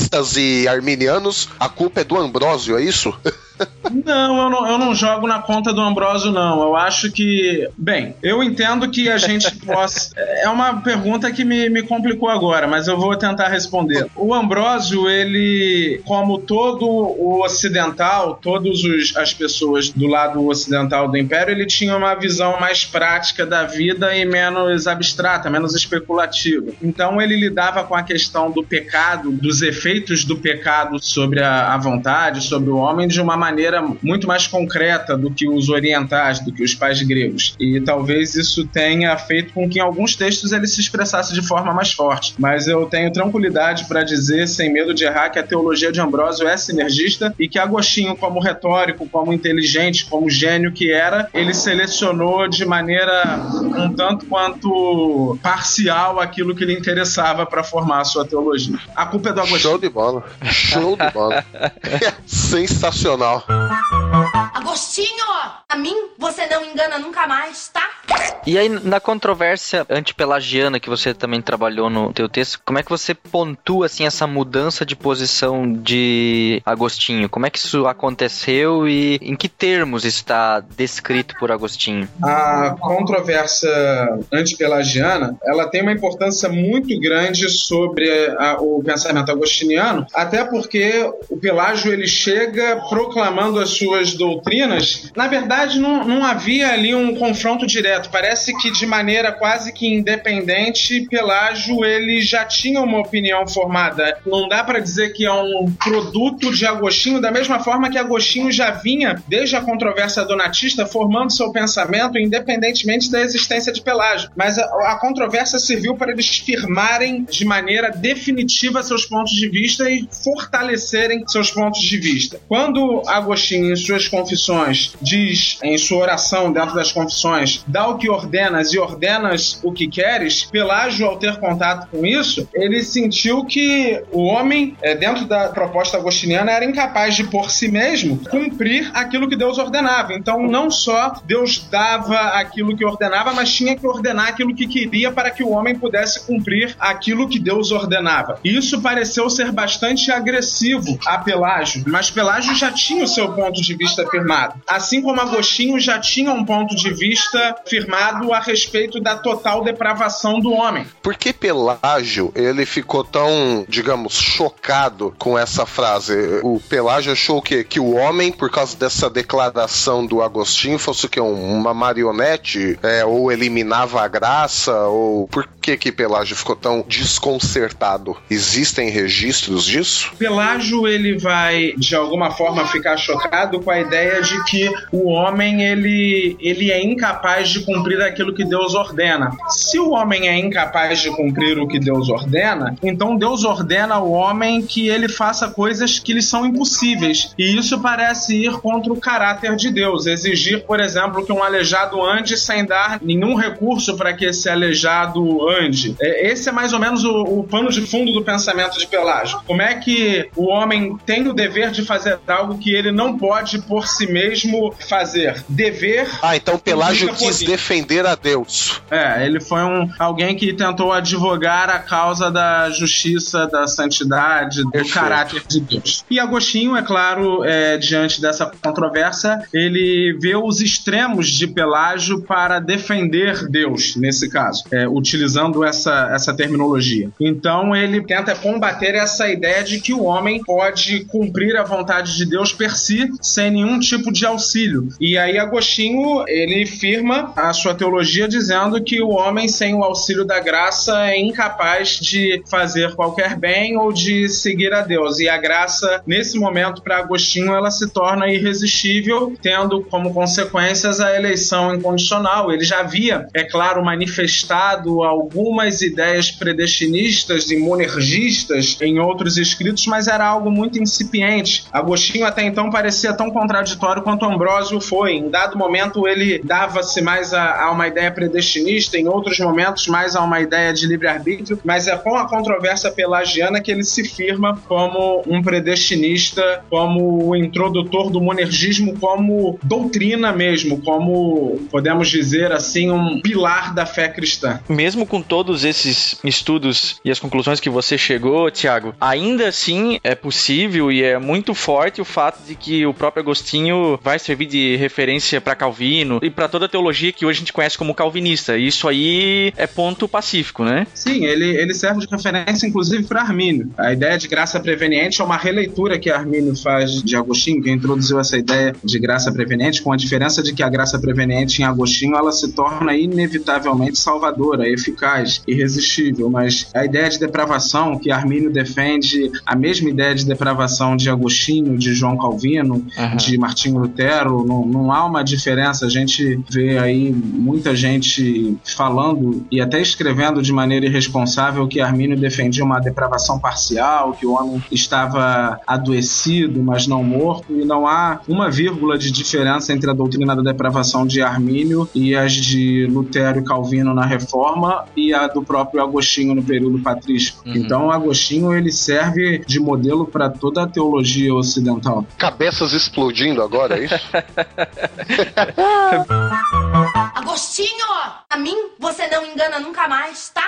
calvinistas e arminianos, a culpa é do Ambrósio, é isso? Não eu, não, eu não jogo na conta do Ambrósio, não. Eu acho que. Bem, eu entendo que a gente possa. É uma pergunta que me, me complicou agora, mas eu vou tentar responder. O Ambrósio, ele, como todo o ocidental, todas as pessoas do lado ocidental do Império, ele tinha uma visão mais prática da vida e menos abstrata, menos especulativa. Então ele lidava com a questão do pecado, dos efeitos do pecado sobre a, a vontade, sobre o homem, de uma maneira muito mais concreta do que os orientais, do que os pais gregos. E talvez isso tenha feito com que em alguns textos ele se expressasse de forma mais forte. Mas eu tenho tranquilidade para dizer, sem medo de errar, que a teologia de Ambrósio é sinergista e que Agostinho, como retórico, como inteligente, como gênio que era, ele selecionou de maneira um tanto quanto parcial aquilo que lhe interessava para formar a sua teologia. A culpa é do Agostinho. Show de bola. Show de bola. Sensacional. Agostinho, a mim você não engana nunca mais, tá? E aí, na controvérsia antipelagiana que você também trabalhou no teu texto, como é que você pontua assim essa mudança de posição de Agostinho? Como é que isso aconteceu e em que termos está descrito por Agostinho? A controvérsia antipelagiana, ela tem uma importância muito grande sobre a, o pensamento agostiniano, até porque o Pelágio ele chega proclamando as suas doutrinas. Na verdade, não, não havia ali um confronto direto. Parece que de maneira quase que independente, Pelágio ele já tinha uma opinião formada. Não dá para dizer que é um produto de Agostinho, da mesma forma que Agostinho já vinha desde a controvérsia donatista formando seu pensamento independentemente da existência de Pelágio. Mas a, a controvérsia serviu para eles firmarem de maneira definitiva seus pontos de vista e fortalecerem seus pontos de vista. Quando Agostinho, em suas confissões, diz em sua oração dentro das confissões, dá o que ordenas e ordenas o que queres, Pelágio, ao ter contato com isso, ele sentiu que o homem, é, dentro da proposta agostiniana, era incapaz de, por si mesmo, cumprir aquilo que Deus ordenava. Então, não só Deus dava aquilo que ordenava, mas tinha que ordenar aquilo que queria para que o homem pudesse cumprir aquilo que Deus ordenava. Isso pareceu ser bastante agressivo a Pelágio, mas Pelágio já tinha o seu ponto de vista firmado. Assim como Agostinho já tinha um ponto de vista firmado a respeito da total depravação do homem. Por que Pelágio ele ficou tão, digamos, chocado com essa frase? O Pelágio achou que, que o homem, por causa dessa declaração do Agostinho, fosse que uma marionete, é, ou eliminava a graça, ou por que que Pelágio ficou tão desconcertado? Existem registros disso? Pelágio ele vai de alguma forma ficar chocado com a ideia de que o homem ele, ele é incapaz de cumprir aquilo que Deus ordena. Se o homem é incapaz de cumprir o que Deus ordena, então Deus ordena ao homem que ele faça coisas que lhe são impossíveis. E isso parece ir contra o caráter de Deus. Exigir, por exemplo, que um aleijado ande sem dar nenhum recurso para que esse aleijado ande. É, esse é mais ou menos o, o pano de fundo do pensamento de Pelágio. Como é que o homem tem o dever de fazer algo que ele não pode por si mesmo fazer? Dever. Ah, então Pelágio quis defender a Deus. É, ele foi um alguém que tentou advogar a causa da justiça, da santidade, do Perfeito. caráter de Deus. E Agostinho, é claro, é, diante dessa controvérsia, ele vê os extremos de Pelágio para defender Deus, nesse caso, é, utilizando essa, essa terminologia. Então ele tenta combater essa ideia de que o homem pode cumprir a vontade de Deus si, sem nenhum tipo de auxílio. E aí Agostinho, ele firma a sua teologia dizendo que o homem sem o auxílio da graça é incapaz de fazer qualquer bem ou de seguir a Deus. E a graça, nesse momento, para Agostinho, ela se torna irresistível, tendo como consequências a eleição incondicional. Ele já havia, é claro, manifestado algumas ideias predestinistas e monergistas em outros escritos, mas era algo muito incipiente. Agostinho até então parecia tão contraditório quanto Ambrósio foi. Em dado momento ele dava-se mais a, a, uma ideia predestinista, em outros momentos mais a uma ideia de livre-arbítrio, mas é com a controvérsia pelagiana que ele se firma como um predestinista, como o introdutor do monergismo como doutrina mesmo, como podemos dizer assim, um pilar da fé cristã. Mesmo com todos esses estudos e as conclusões que você chegou, Tiago, ainda assim é possível e é muito forte o fato de que o próprio Agostinho vai servir de referência para Calvino e para toda a teologia que hoje a gente conhece como calvinista. Isso aí é ponto pacífico, né? Sim, ele, ele serve de referência inclusive para Armínio. A ideia de graça preveniente é uma releitura que Armínio faz de Agostinho, que introduziu essa ideia de graça preveniente, com a diferença de que a graça preveniente em Agostinho ela se torna inevitavelmente salvadora, eficaz, irresistível, mas a ideia de depravação que Armínio defende, a mesma ideia de depravação de Agostinho, de João Calvino, uhum. de Martinho Lutero, não, não há uma diferença. A gente vê aí muita gente falando e até escrevendo de maneira irresponsável que Armínio defendia uma depravação parcial, que o homem estava adoecido, mas não morto, e não há uma vírgula de diferença entre a doutrina da depravação de Armínio e as de Lutero e Calvino na Reforma e a do próprio Agostinho no período patrístico. Uhum. Então, Agostinho ele serve de modelo para toda a teologia ocidental. Cabeças explodindo agora, é isso? Agostinho, a mim você não engana nunca mais, tá?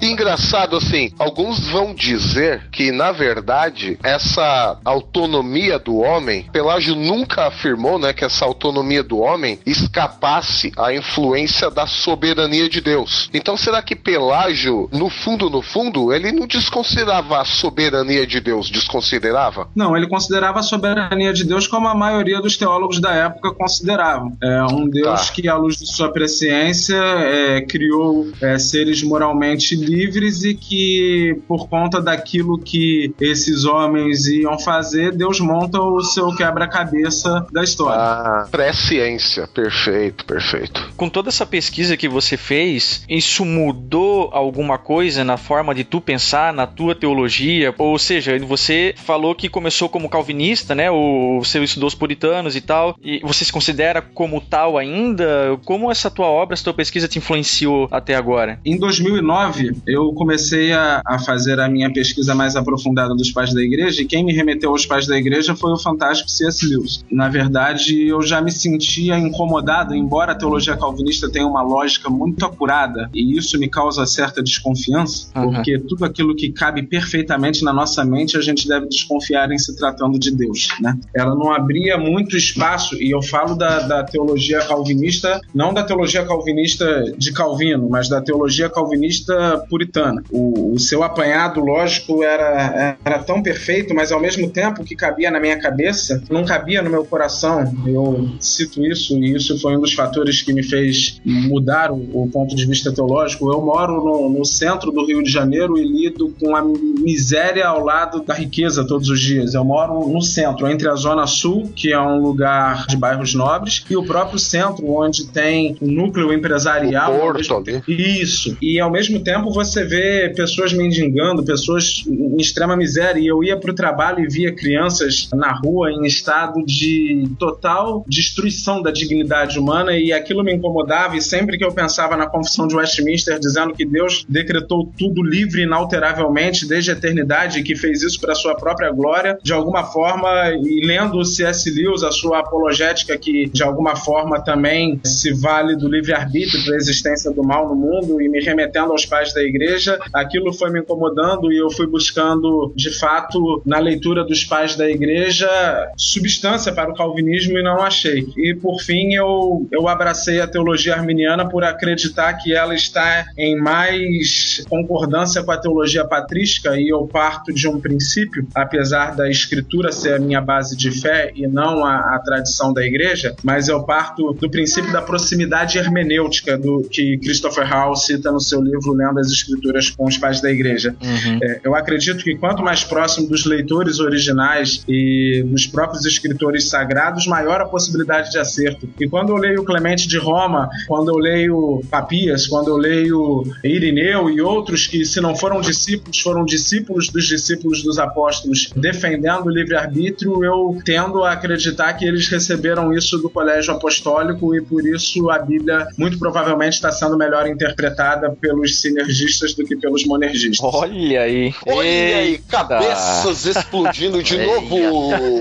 Engraçado assim, alguns vão dizer que na verdade essa autonomia do homem, Pelágio nunca afirmou, né, que essa autonomia do homem escapasse à influência da soberania de Deus. Então será que Pelágio, no fundo, no fundo, ele não desconsiderava a soberania de Deus? Desconsiderava? Não, ele considerava a soberania de Deus como a maioria dos teólogos da época consideravam. É um Deus tá. que, à luz de sua presciência, é, criou é, seres moralmente livres e que, por conta daquilo que esses homens iam fazer, Deus monta o seu quebra-cabeça da história. Ah, pré-ciência. Perfeito, perfeito. Com toda essa pesquisa que você fez, isso mudou alguma coisa na forma de tu pensar, na tua teologia? Ou seja, você falou que começou como calvinista, né? O, você estudou os puritanos e tal. E você se considera como tal ainda? Como essa tua obra, essa tua pesquisa te influenciou até agora? Em 2009, eu comecei a, a fazer a minha pesquisa mais aprofundada dos pais da igreja e quem me remeteu aos pais da igreja foi o fantástico C.S. Lewis. Na verdade, eu já me sentia incomodado, embora a teologia calvinista tenha uma lógica muito apurada e isso me causa certa desconfiança, uhum. porque tudo aquilo que cabe perfeitamente na nossa mente a gente deve desconfiar em se tratando de Deus, né? Ela não abria muito espaço, e eu falo da, da teologia calvinista, não da teologia calvinista de Calvino, mas da teologia calvinista puritana. O, o seu apanhado, lógico, era, era tão perfeito, mas ao mesmo tempo que cabia na minha cabeça, não cabia no meu coração. Eu cito isso, e isso foi um dos fatores que me fez mudar o, o ponto de vista teológico. Eu moro no, no centro do Rio de Janeiro e lido com a miséria ao lado da riqueza todos os dias. Eu moro no centro, entre a Zona Sul, que é um lugar de bairros nobres, e o próprio centro, onde tem um núcleo empresarial. O porto ali. Isso. E ao mesmo tempo você vê pessoas mendigando, pessoas em extrema miséria. E eu ia para o trabalho e via crianças na rua em estado de total destruição da dignidade humana, e aquilo me incomodava. E sempre que eu pensava na confissão de Westminster, dizendo que Deus decretou tudo livre e inalteravelmente desde a eternidade, e que fez isso para sua própria glória, de alguma forma, e lendo o C.S. Lewis, a sua apologética, que de alguma forma também se vale do livre-arbítrio para a existência do mal no mundo, e me remetendo aos pais da igreja, aquilo foi me incomodando e eu fui buscando, de fato, na leitura dos pais da igreja, substância para o calvinismo e não achei. E por fim, eu, eu abracei a teologia arminiana por acreditar que ela está em mais concordância com a teologia patrística e eu parto de um princípio, apesar da escritura ser a minha base de fé e não a, a tradição da igreja, mas eu parto do princípio da proximidade hermenêutica do que Christopher Hall cita no seu livro livro Lendo as Escrituras com os Pais da Igreja. Uhum. É, eu acredito que quanto mais próximo dos leitores originais e dos próprios escritores sagrados, maior a possibilidade de acerto. E quando eu leio Clemente de Roma, quando eu leio Papias, quando eu leio Irineu e outros que, se não foram discípulos, foram discípulos dos discípulos dos apóstolos defendendo o livre-arbítrio, eu tendo a acreditar que eles receberam isso do colégio apostólico e por isso a Bíblia muito provavelmente está sendo melhor interpretada pelos sinergistas do que pelos monergistas. Olha aí. Olha aí, cabeças explodindo de Eia, novo.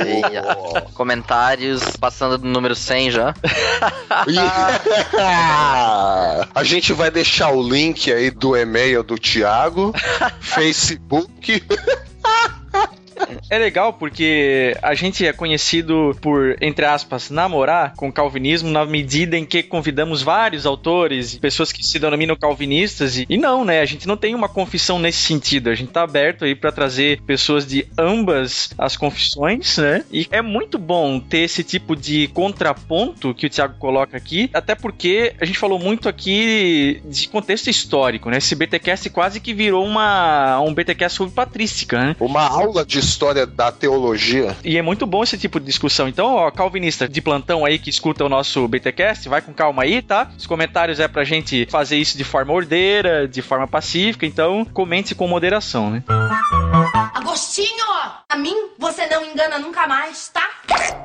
eia. Comentários passando do número 100 já. A gente vai deixar o link aí do e-mail do Thiago, Facebook. É legal porque a gente é conhecido por, entre aspas, namorar com calvinismo na medida em que convidamos vários autores, pessoas que se denominam calvinistas e, e não, né? A gente não tem uma confissão nesse sentido. A gente tá aberto aí para trazer pessoas de ambas as confissões, né? E é muito bom ter esse tipo de contraponto que o Thiago coloca aqui, até porque a gente falou muito aqui de contexto histórico, né? Esse BTcast quase que virou uma um BTcast sobre patrística, né? Uma aula de história da teologia. E é muito bom esse tipo de discussão. Então, ó, calvinista de plantão aí que escuta o nosso BTcast, vai com calma aí, tá? Os comentários é pra gente fazer isso de forma ordeira, de forma pacífica, então comente com moderação, né? Agostinho, a mim você não engana nunca mais, tá?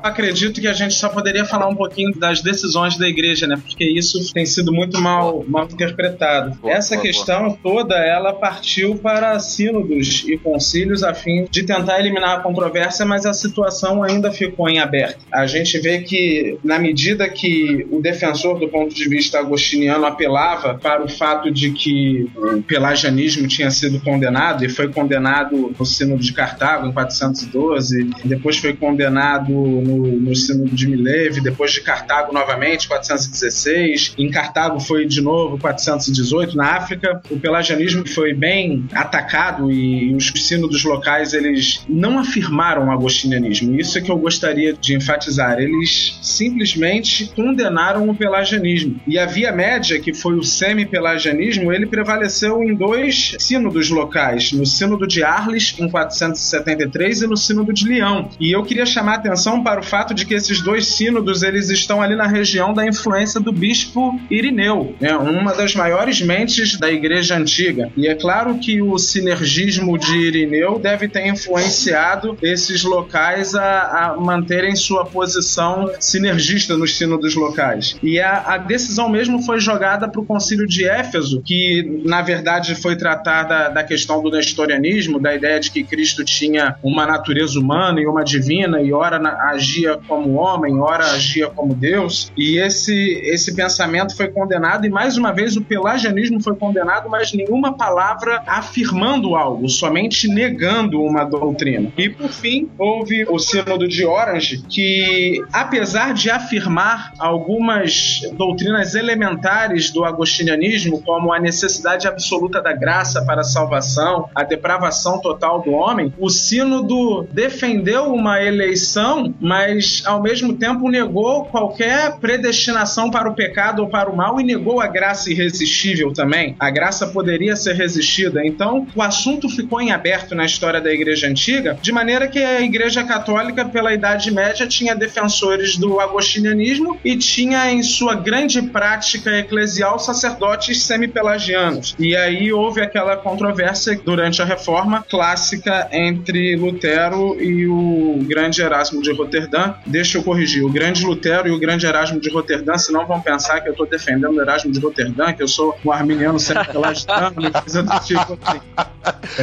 Acredito que a gente só poderia falar um pouquinho das decisões da igreja, né? Porque isso tem sido muito mal, mal interpretado. Boa, Essa boa, questão toda, ela partiu para sínodos e concílios a fim de tentar eliminar a controvérsia, mas a situação ainda ficou em aberto. A gente vê que, na medida que o defensor do ponto de vista agostiniano apelava para o fato de que o pelagianismo tinha sido condenado, e foi condenado no Sínodo de Cartago, em 412, depois foi condenado no, no Sínodo de Mileve, depois de Cartago novamente, 416, em Cartago foi de novo 418, na África. O pelagianismo foi bem atacado e os sínodos locais eles não afirmaram o agostinianismo, isso é que eu gostaria de enfatizar, eles simplesmente condenaram o pelagianismo. E a via média, que foi o semi-pelagianismo, ele prevaleceu em dois sínodos locais, no sínodo de Arles, em 473, e no sínodo de Leão. E eu queria chamar a atenção para o fato de que esses dois sínodos, eles estão ali na região da influência do bispo Irineu, né, uma das maiores mentes da igreja antiga. E é claro que o sinergismo de Irineu deve ter influenciado esses locais a, a manterem sua posição sinergista nos sínodos locais. E a, a decisão mesmo foi jogada para o concílio de Éfeso, que na verdade foi tratar da, da questão do nestorianismo, da ideia de que Cristo tinha uma natureza humana e uma divina, e ora agia como homem, ora agia como Deus. E esse, esse pensamento foi condenado, e mais uma vez o pelagianismo foi condenado, mas nenhuma palavra afirmando algo, somente negando uma doutrina. E por fim, houve o Sínodo de Orange, que apesar de afirmar algumas doutrinas elementares do agostinianismo, como a necessidade absoluta da graça para a salvação, a depravação total do homem, o Sínodo defendeu uma eleição, mas ao mesmo tempo negou qualquer predestinação para o pecado ou para o mal e negou a graça irresistível também. A graça poderia ser resistida. Então, o assunto ficou em aberto na história da Igreja Antiga, de maneira que a Igreja Católica, pela Idade Média, tinha defensores do agostinianismo e tinha em sua grande prática eclesial sacerdotes semi-pelagianos. E aí houve aquela controvérsia durante a Reforma clássica entre Lutero e o grande Erasmo de Roterdã. Deixa eu corrigir, o grande Lutero e o grande Erasmo de Roterdã, senão vão pensar que eu estou defendendo o Erasmo de Roterdã, que eu sou um arminiano semi-pelagiano, coisa do tipo assim.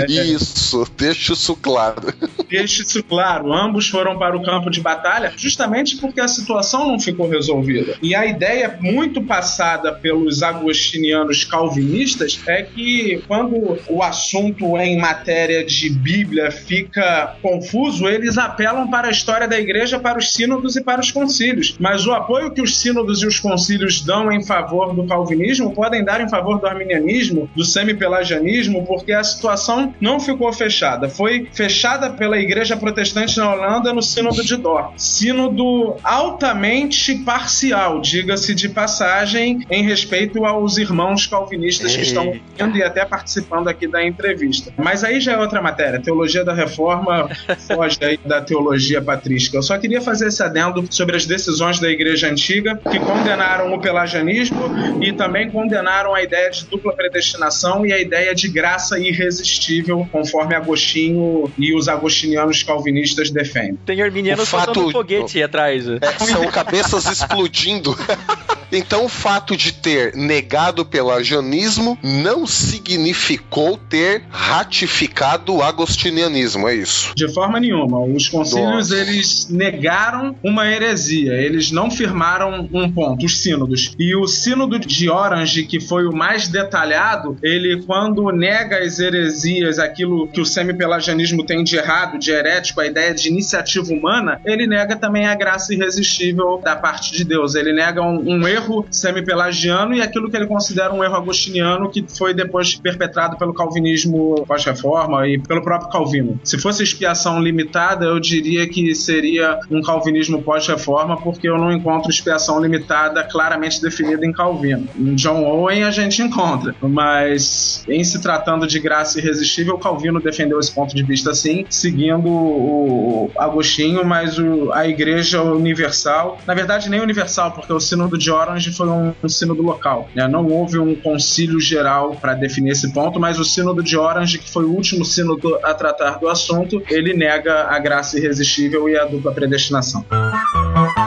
Isso, deixa isso claro. Deixe isso claro, ambos foram para o campo de batalha justamente porque a situação não ficou resolvida. E a ideia muito passada pelos agostinianos calvinistas é que quando o assunto em matéria de Bíblia fica confuso, eles apelam para a história da igreja, para os sínodos e para os concílios. Mas o apoio que os sínodos e os concílios dão em favor do calvinismo podem dar em favor do arminianismo, do semi-pelagianismo, porque a situação não ficou fechada. Foi fechada pela igreja protestante na Holanda no Sínodo de Dort. Sínodo altamente parcial, diga-se de passagem, em respeito aos irmãos calvinistas que estão e até participando aqui da entrevista. Mas aí já é outra matéria. Teologia da reforma foge aí da teologia patrística. Eu só queria fazer esse adendo sobre as decisões da igreja antiga que condenaram o pelagianismo e também condenaram a ideia de dupla predestinação e a ideia de graça irresistível, conforme Agostinho e os agostinianos calvinistas defendem. Tem arminiano soltando um foguete aí atrás. É, são cabeças explodindo. Então, o fato de ter negado pelagianismo não significou ter ratificado o agostinianismo, é isso? De forma nenhuma. Os concílios, Nossa. eles negaram uma heresia. Eles não firmaram um ponto, os sínodos. E o sínodo de Orange, que foi o mais detalhado, ele, quando nega as heresias, aquilo que o semi-pelagianismo tem de errado, de herético, a ideia de iniciativa humana, ele nega também a graça irresistível da parte de Deus. Ele nega um, um erro semi-pelagiano e aquilo que ele considera um erro agostiniano que foi depois perpetrado pelo calvinismo pós-reforma e pelo próprio Calvino. Se fosse expiação limitada, eu diria que seria um calvinismo pós-reforma, porque eu não encontro expiação limitada claramente definida em Calvino. Em John Owen a gente encontra, mas em se tratando de graça irresistível, Calvino defendeu esse ponto de vista sim, seguindo o Agostinho, mas o- a Igreja Universal, na verdade nem universal, porque o Sínodo de Orange foi um, um sínodo local, né? não houve um concílio geral para definir esse ponto, mas o Sínodo de Orange, que foi o último sínodo a tratar do assunto, ele nega a graça irresistível e a dupla predestinação.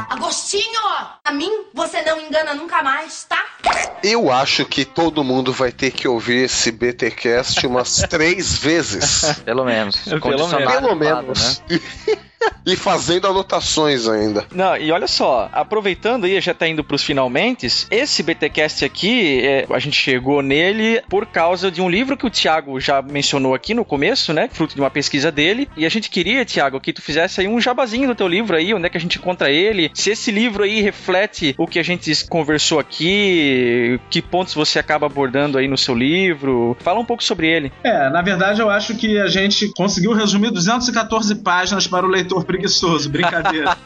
Agostinho, a mim você não engana nunca mais, tá? Eu acho que todo mundo vai ter que ouvir esse BTcast umas três vezes. Pelo menos. Pelo Condicionado Pelo menos. né? e fazendo anotações ainda. Não, e olha só, aproveitando aí, já tá indo pros finalmente, esse BTcast aqui, é, a gente chegou nele por causa de um livro que o Thiago já mencionou aqui no começo, né? Fruto de uma pesquisa dele. E a gente queria, Thiago, que tu fizesse aí um jabazinho do teu livro aí, onde é que a gente encontra ele, se esse livro aí reflete o que a gente conversou aqui, que pontos você acaba abordando aí no seu livro. Fala um pouco sobre ele. É, na verdade eu acho que a gente conseguiu resumir 214 páginas para o leitor preguiçoso. Brincadeira.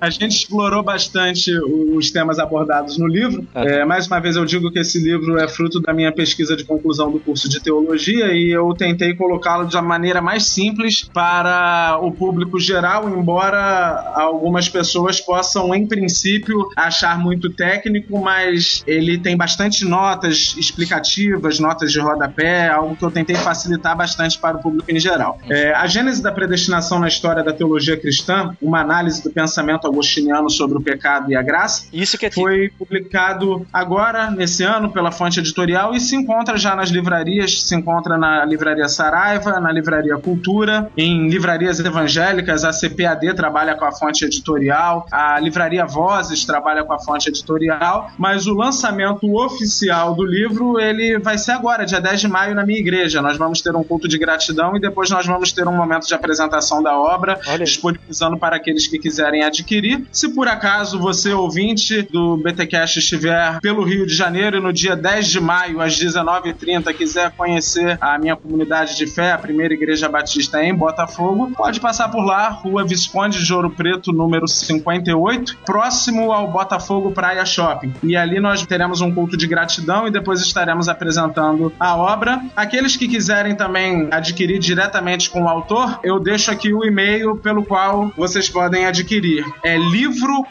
A gente explorou bastante os temas abordados no livro. É, mais uma vez eu digo que esse livro é fruto da minha pesquisa de conclusão do curso de teologia e eu tentei colocá-lo de uma maneira mais simples para o público geral, embora algumas pessoas possam, em princípio, achar muito técnico, mas ele tem bastante notas explicativas, notas de rodapé, algo que eu tentei facilitar bastante para o público em geral. É, a Gênese da Predestinação na História da Teologia Cristã, uma análise do pensamento agostiniano sobre o pecado e a graça, Isso que é foi publicado agora, nesse ano, pela fonte editorial e se encontra já nas livrarias, se encontra na livraria Saraiva, na livraria Cultura, em livrarias evangélicas, a CPAD trabalha com a fonte editorial, a livraria Vozes trabalha com a fonte editorial, mas o lançamento oficial do livro, ele vai ser agora, dia 10 de maio, na minha igreja. Nós vamos ter um culto de gratidão e depois nós vamos ter um momento de apresentação da obra, disponibilizando para aqueles que quiserem adquirir. Se por acaso você, ouvinte do BTcast, estiver pelo Rio de Janeiro e no dia 10 de maio, às 19h30, quiser conhecer a minha comunidade de fé, a primeira igreja batista em Botafogo, pode passar por lá, Rua Visconde de Ouro Preto, número 58, próximo ao Botafogo Praia Shopping. E ali nós teremos um culto de gratidão e depois estaremos apresentando a obra. Aqueles que quiserem também adquirir diretamente com o autor, eu deixo aqui o e-mail pelo qual vocês podem adquirir. É livro.titilo,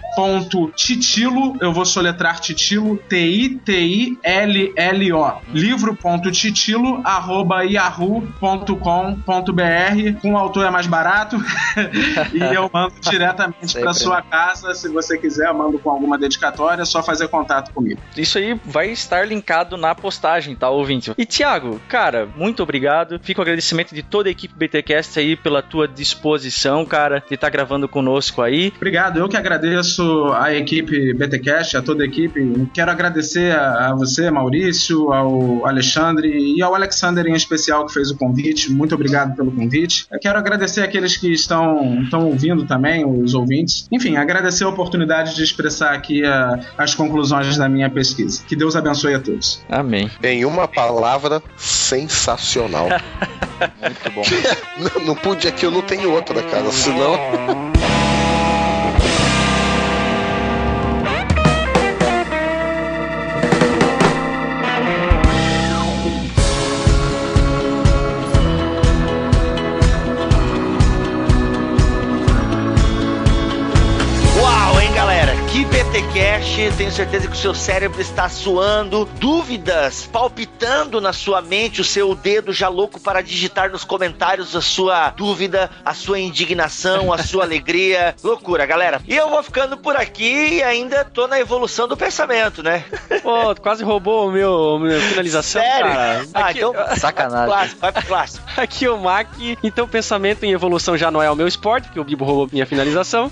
eu vou soletrar titilo, T-I-T-I-L-L-O. livro.titilo, arroba yahoo.com.br. Com o autor é mais barato e eu mando diretamente para sua casa. Se você quiser, eu mando com alguma dedicatória, é só fazer contato comigo. Isso aí vai estar linkado na postagem, tá, ouvinte? E Thiago, cara, muito obrigado. Fica o agradecimento de toda a equipe BTcast aí pela tua disposição, cara, de estar gravando conosco aí. Obrigado, eu que agradeço a equipe BTcast, a toda a equipe. Quero agradecer a, a você, Maurício, ao Alexandre e ao Alexander em especial que fez o convite. Muito obrigado pelo convite. Eu quero agradecer aqueles que estão, estão ouvindo também, os ouvintes. Enfim, agradecer a oportunidade de expressar aqui a- as conclusões da minha pesquisa. Que Deus abençoe a todos. Amém. Em uma palavra, sensacional. Muito bom. não, não pude aqui, eu não tenho outra, cara. Senão. Tenho certeza que o seu cérebro está suando, dúvidas palpitando na sua mente, o seu dedo já louco para digitar nos comentários a sua dúvida, a sua indignação, a sua alegria. Loucura, galera. E eu vou ficando por aqui e ainda tô na evolução do pensamento, né? Pô, tu quase roubou o meu, minha finalização, Sério? cara. Ah, Aqui, então Sacanagem. clássico, vai pro clássico. aqui o Mac, então pensamento em evolução já não é o meu esporte, porque o Bibo roubou minha finalização.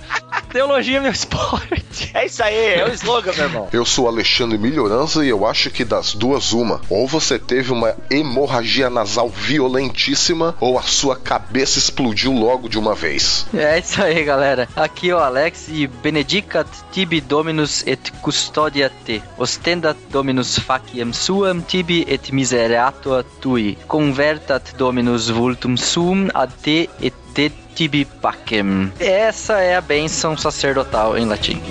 Teologia é meu esporte. É isso aí, é o slogan, meu irmão. Eu sou Alexandre Melhorança e eu acho que das duas, uma. Ou você teve uma hemorragia nasal violentíssima, ou a sua cabeça explodiu logo de uma vez. É isso aí, galera. Aqui é o Alex e benedicat tibi dominus et custodia te. Ostendat dominus faciem suam tibi et misereatur tui. Convertat dominus vultum sum ad te et de tibi pacem. Essa é a bênção sacerdotal em latim.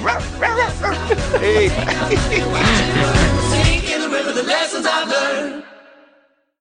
Eita.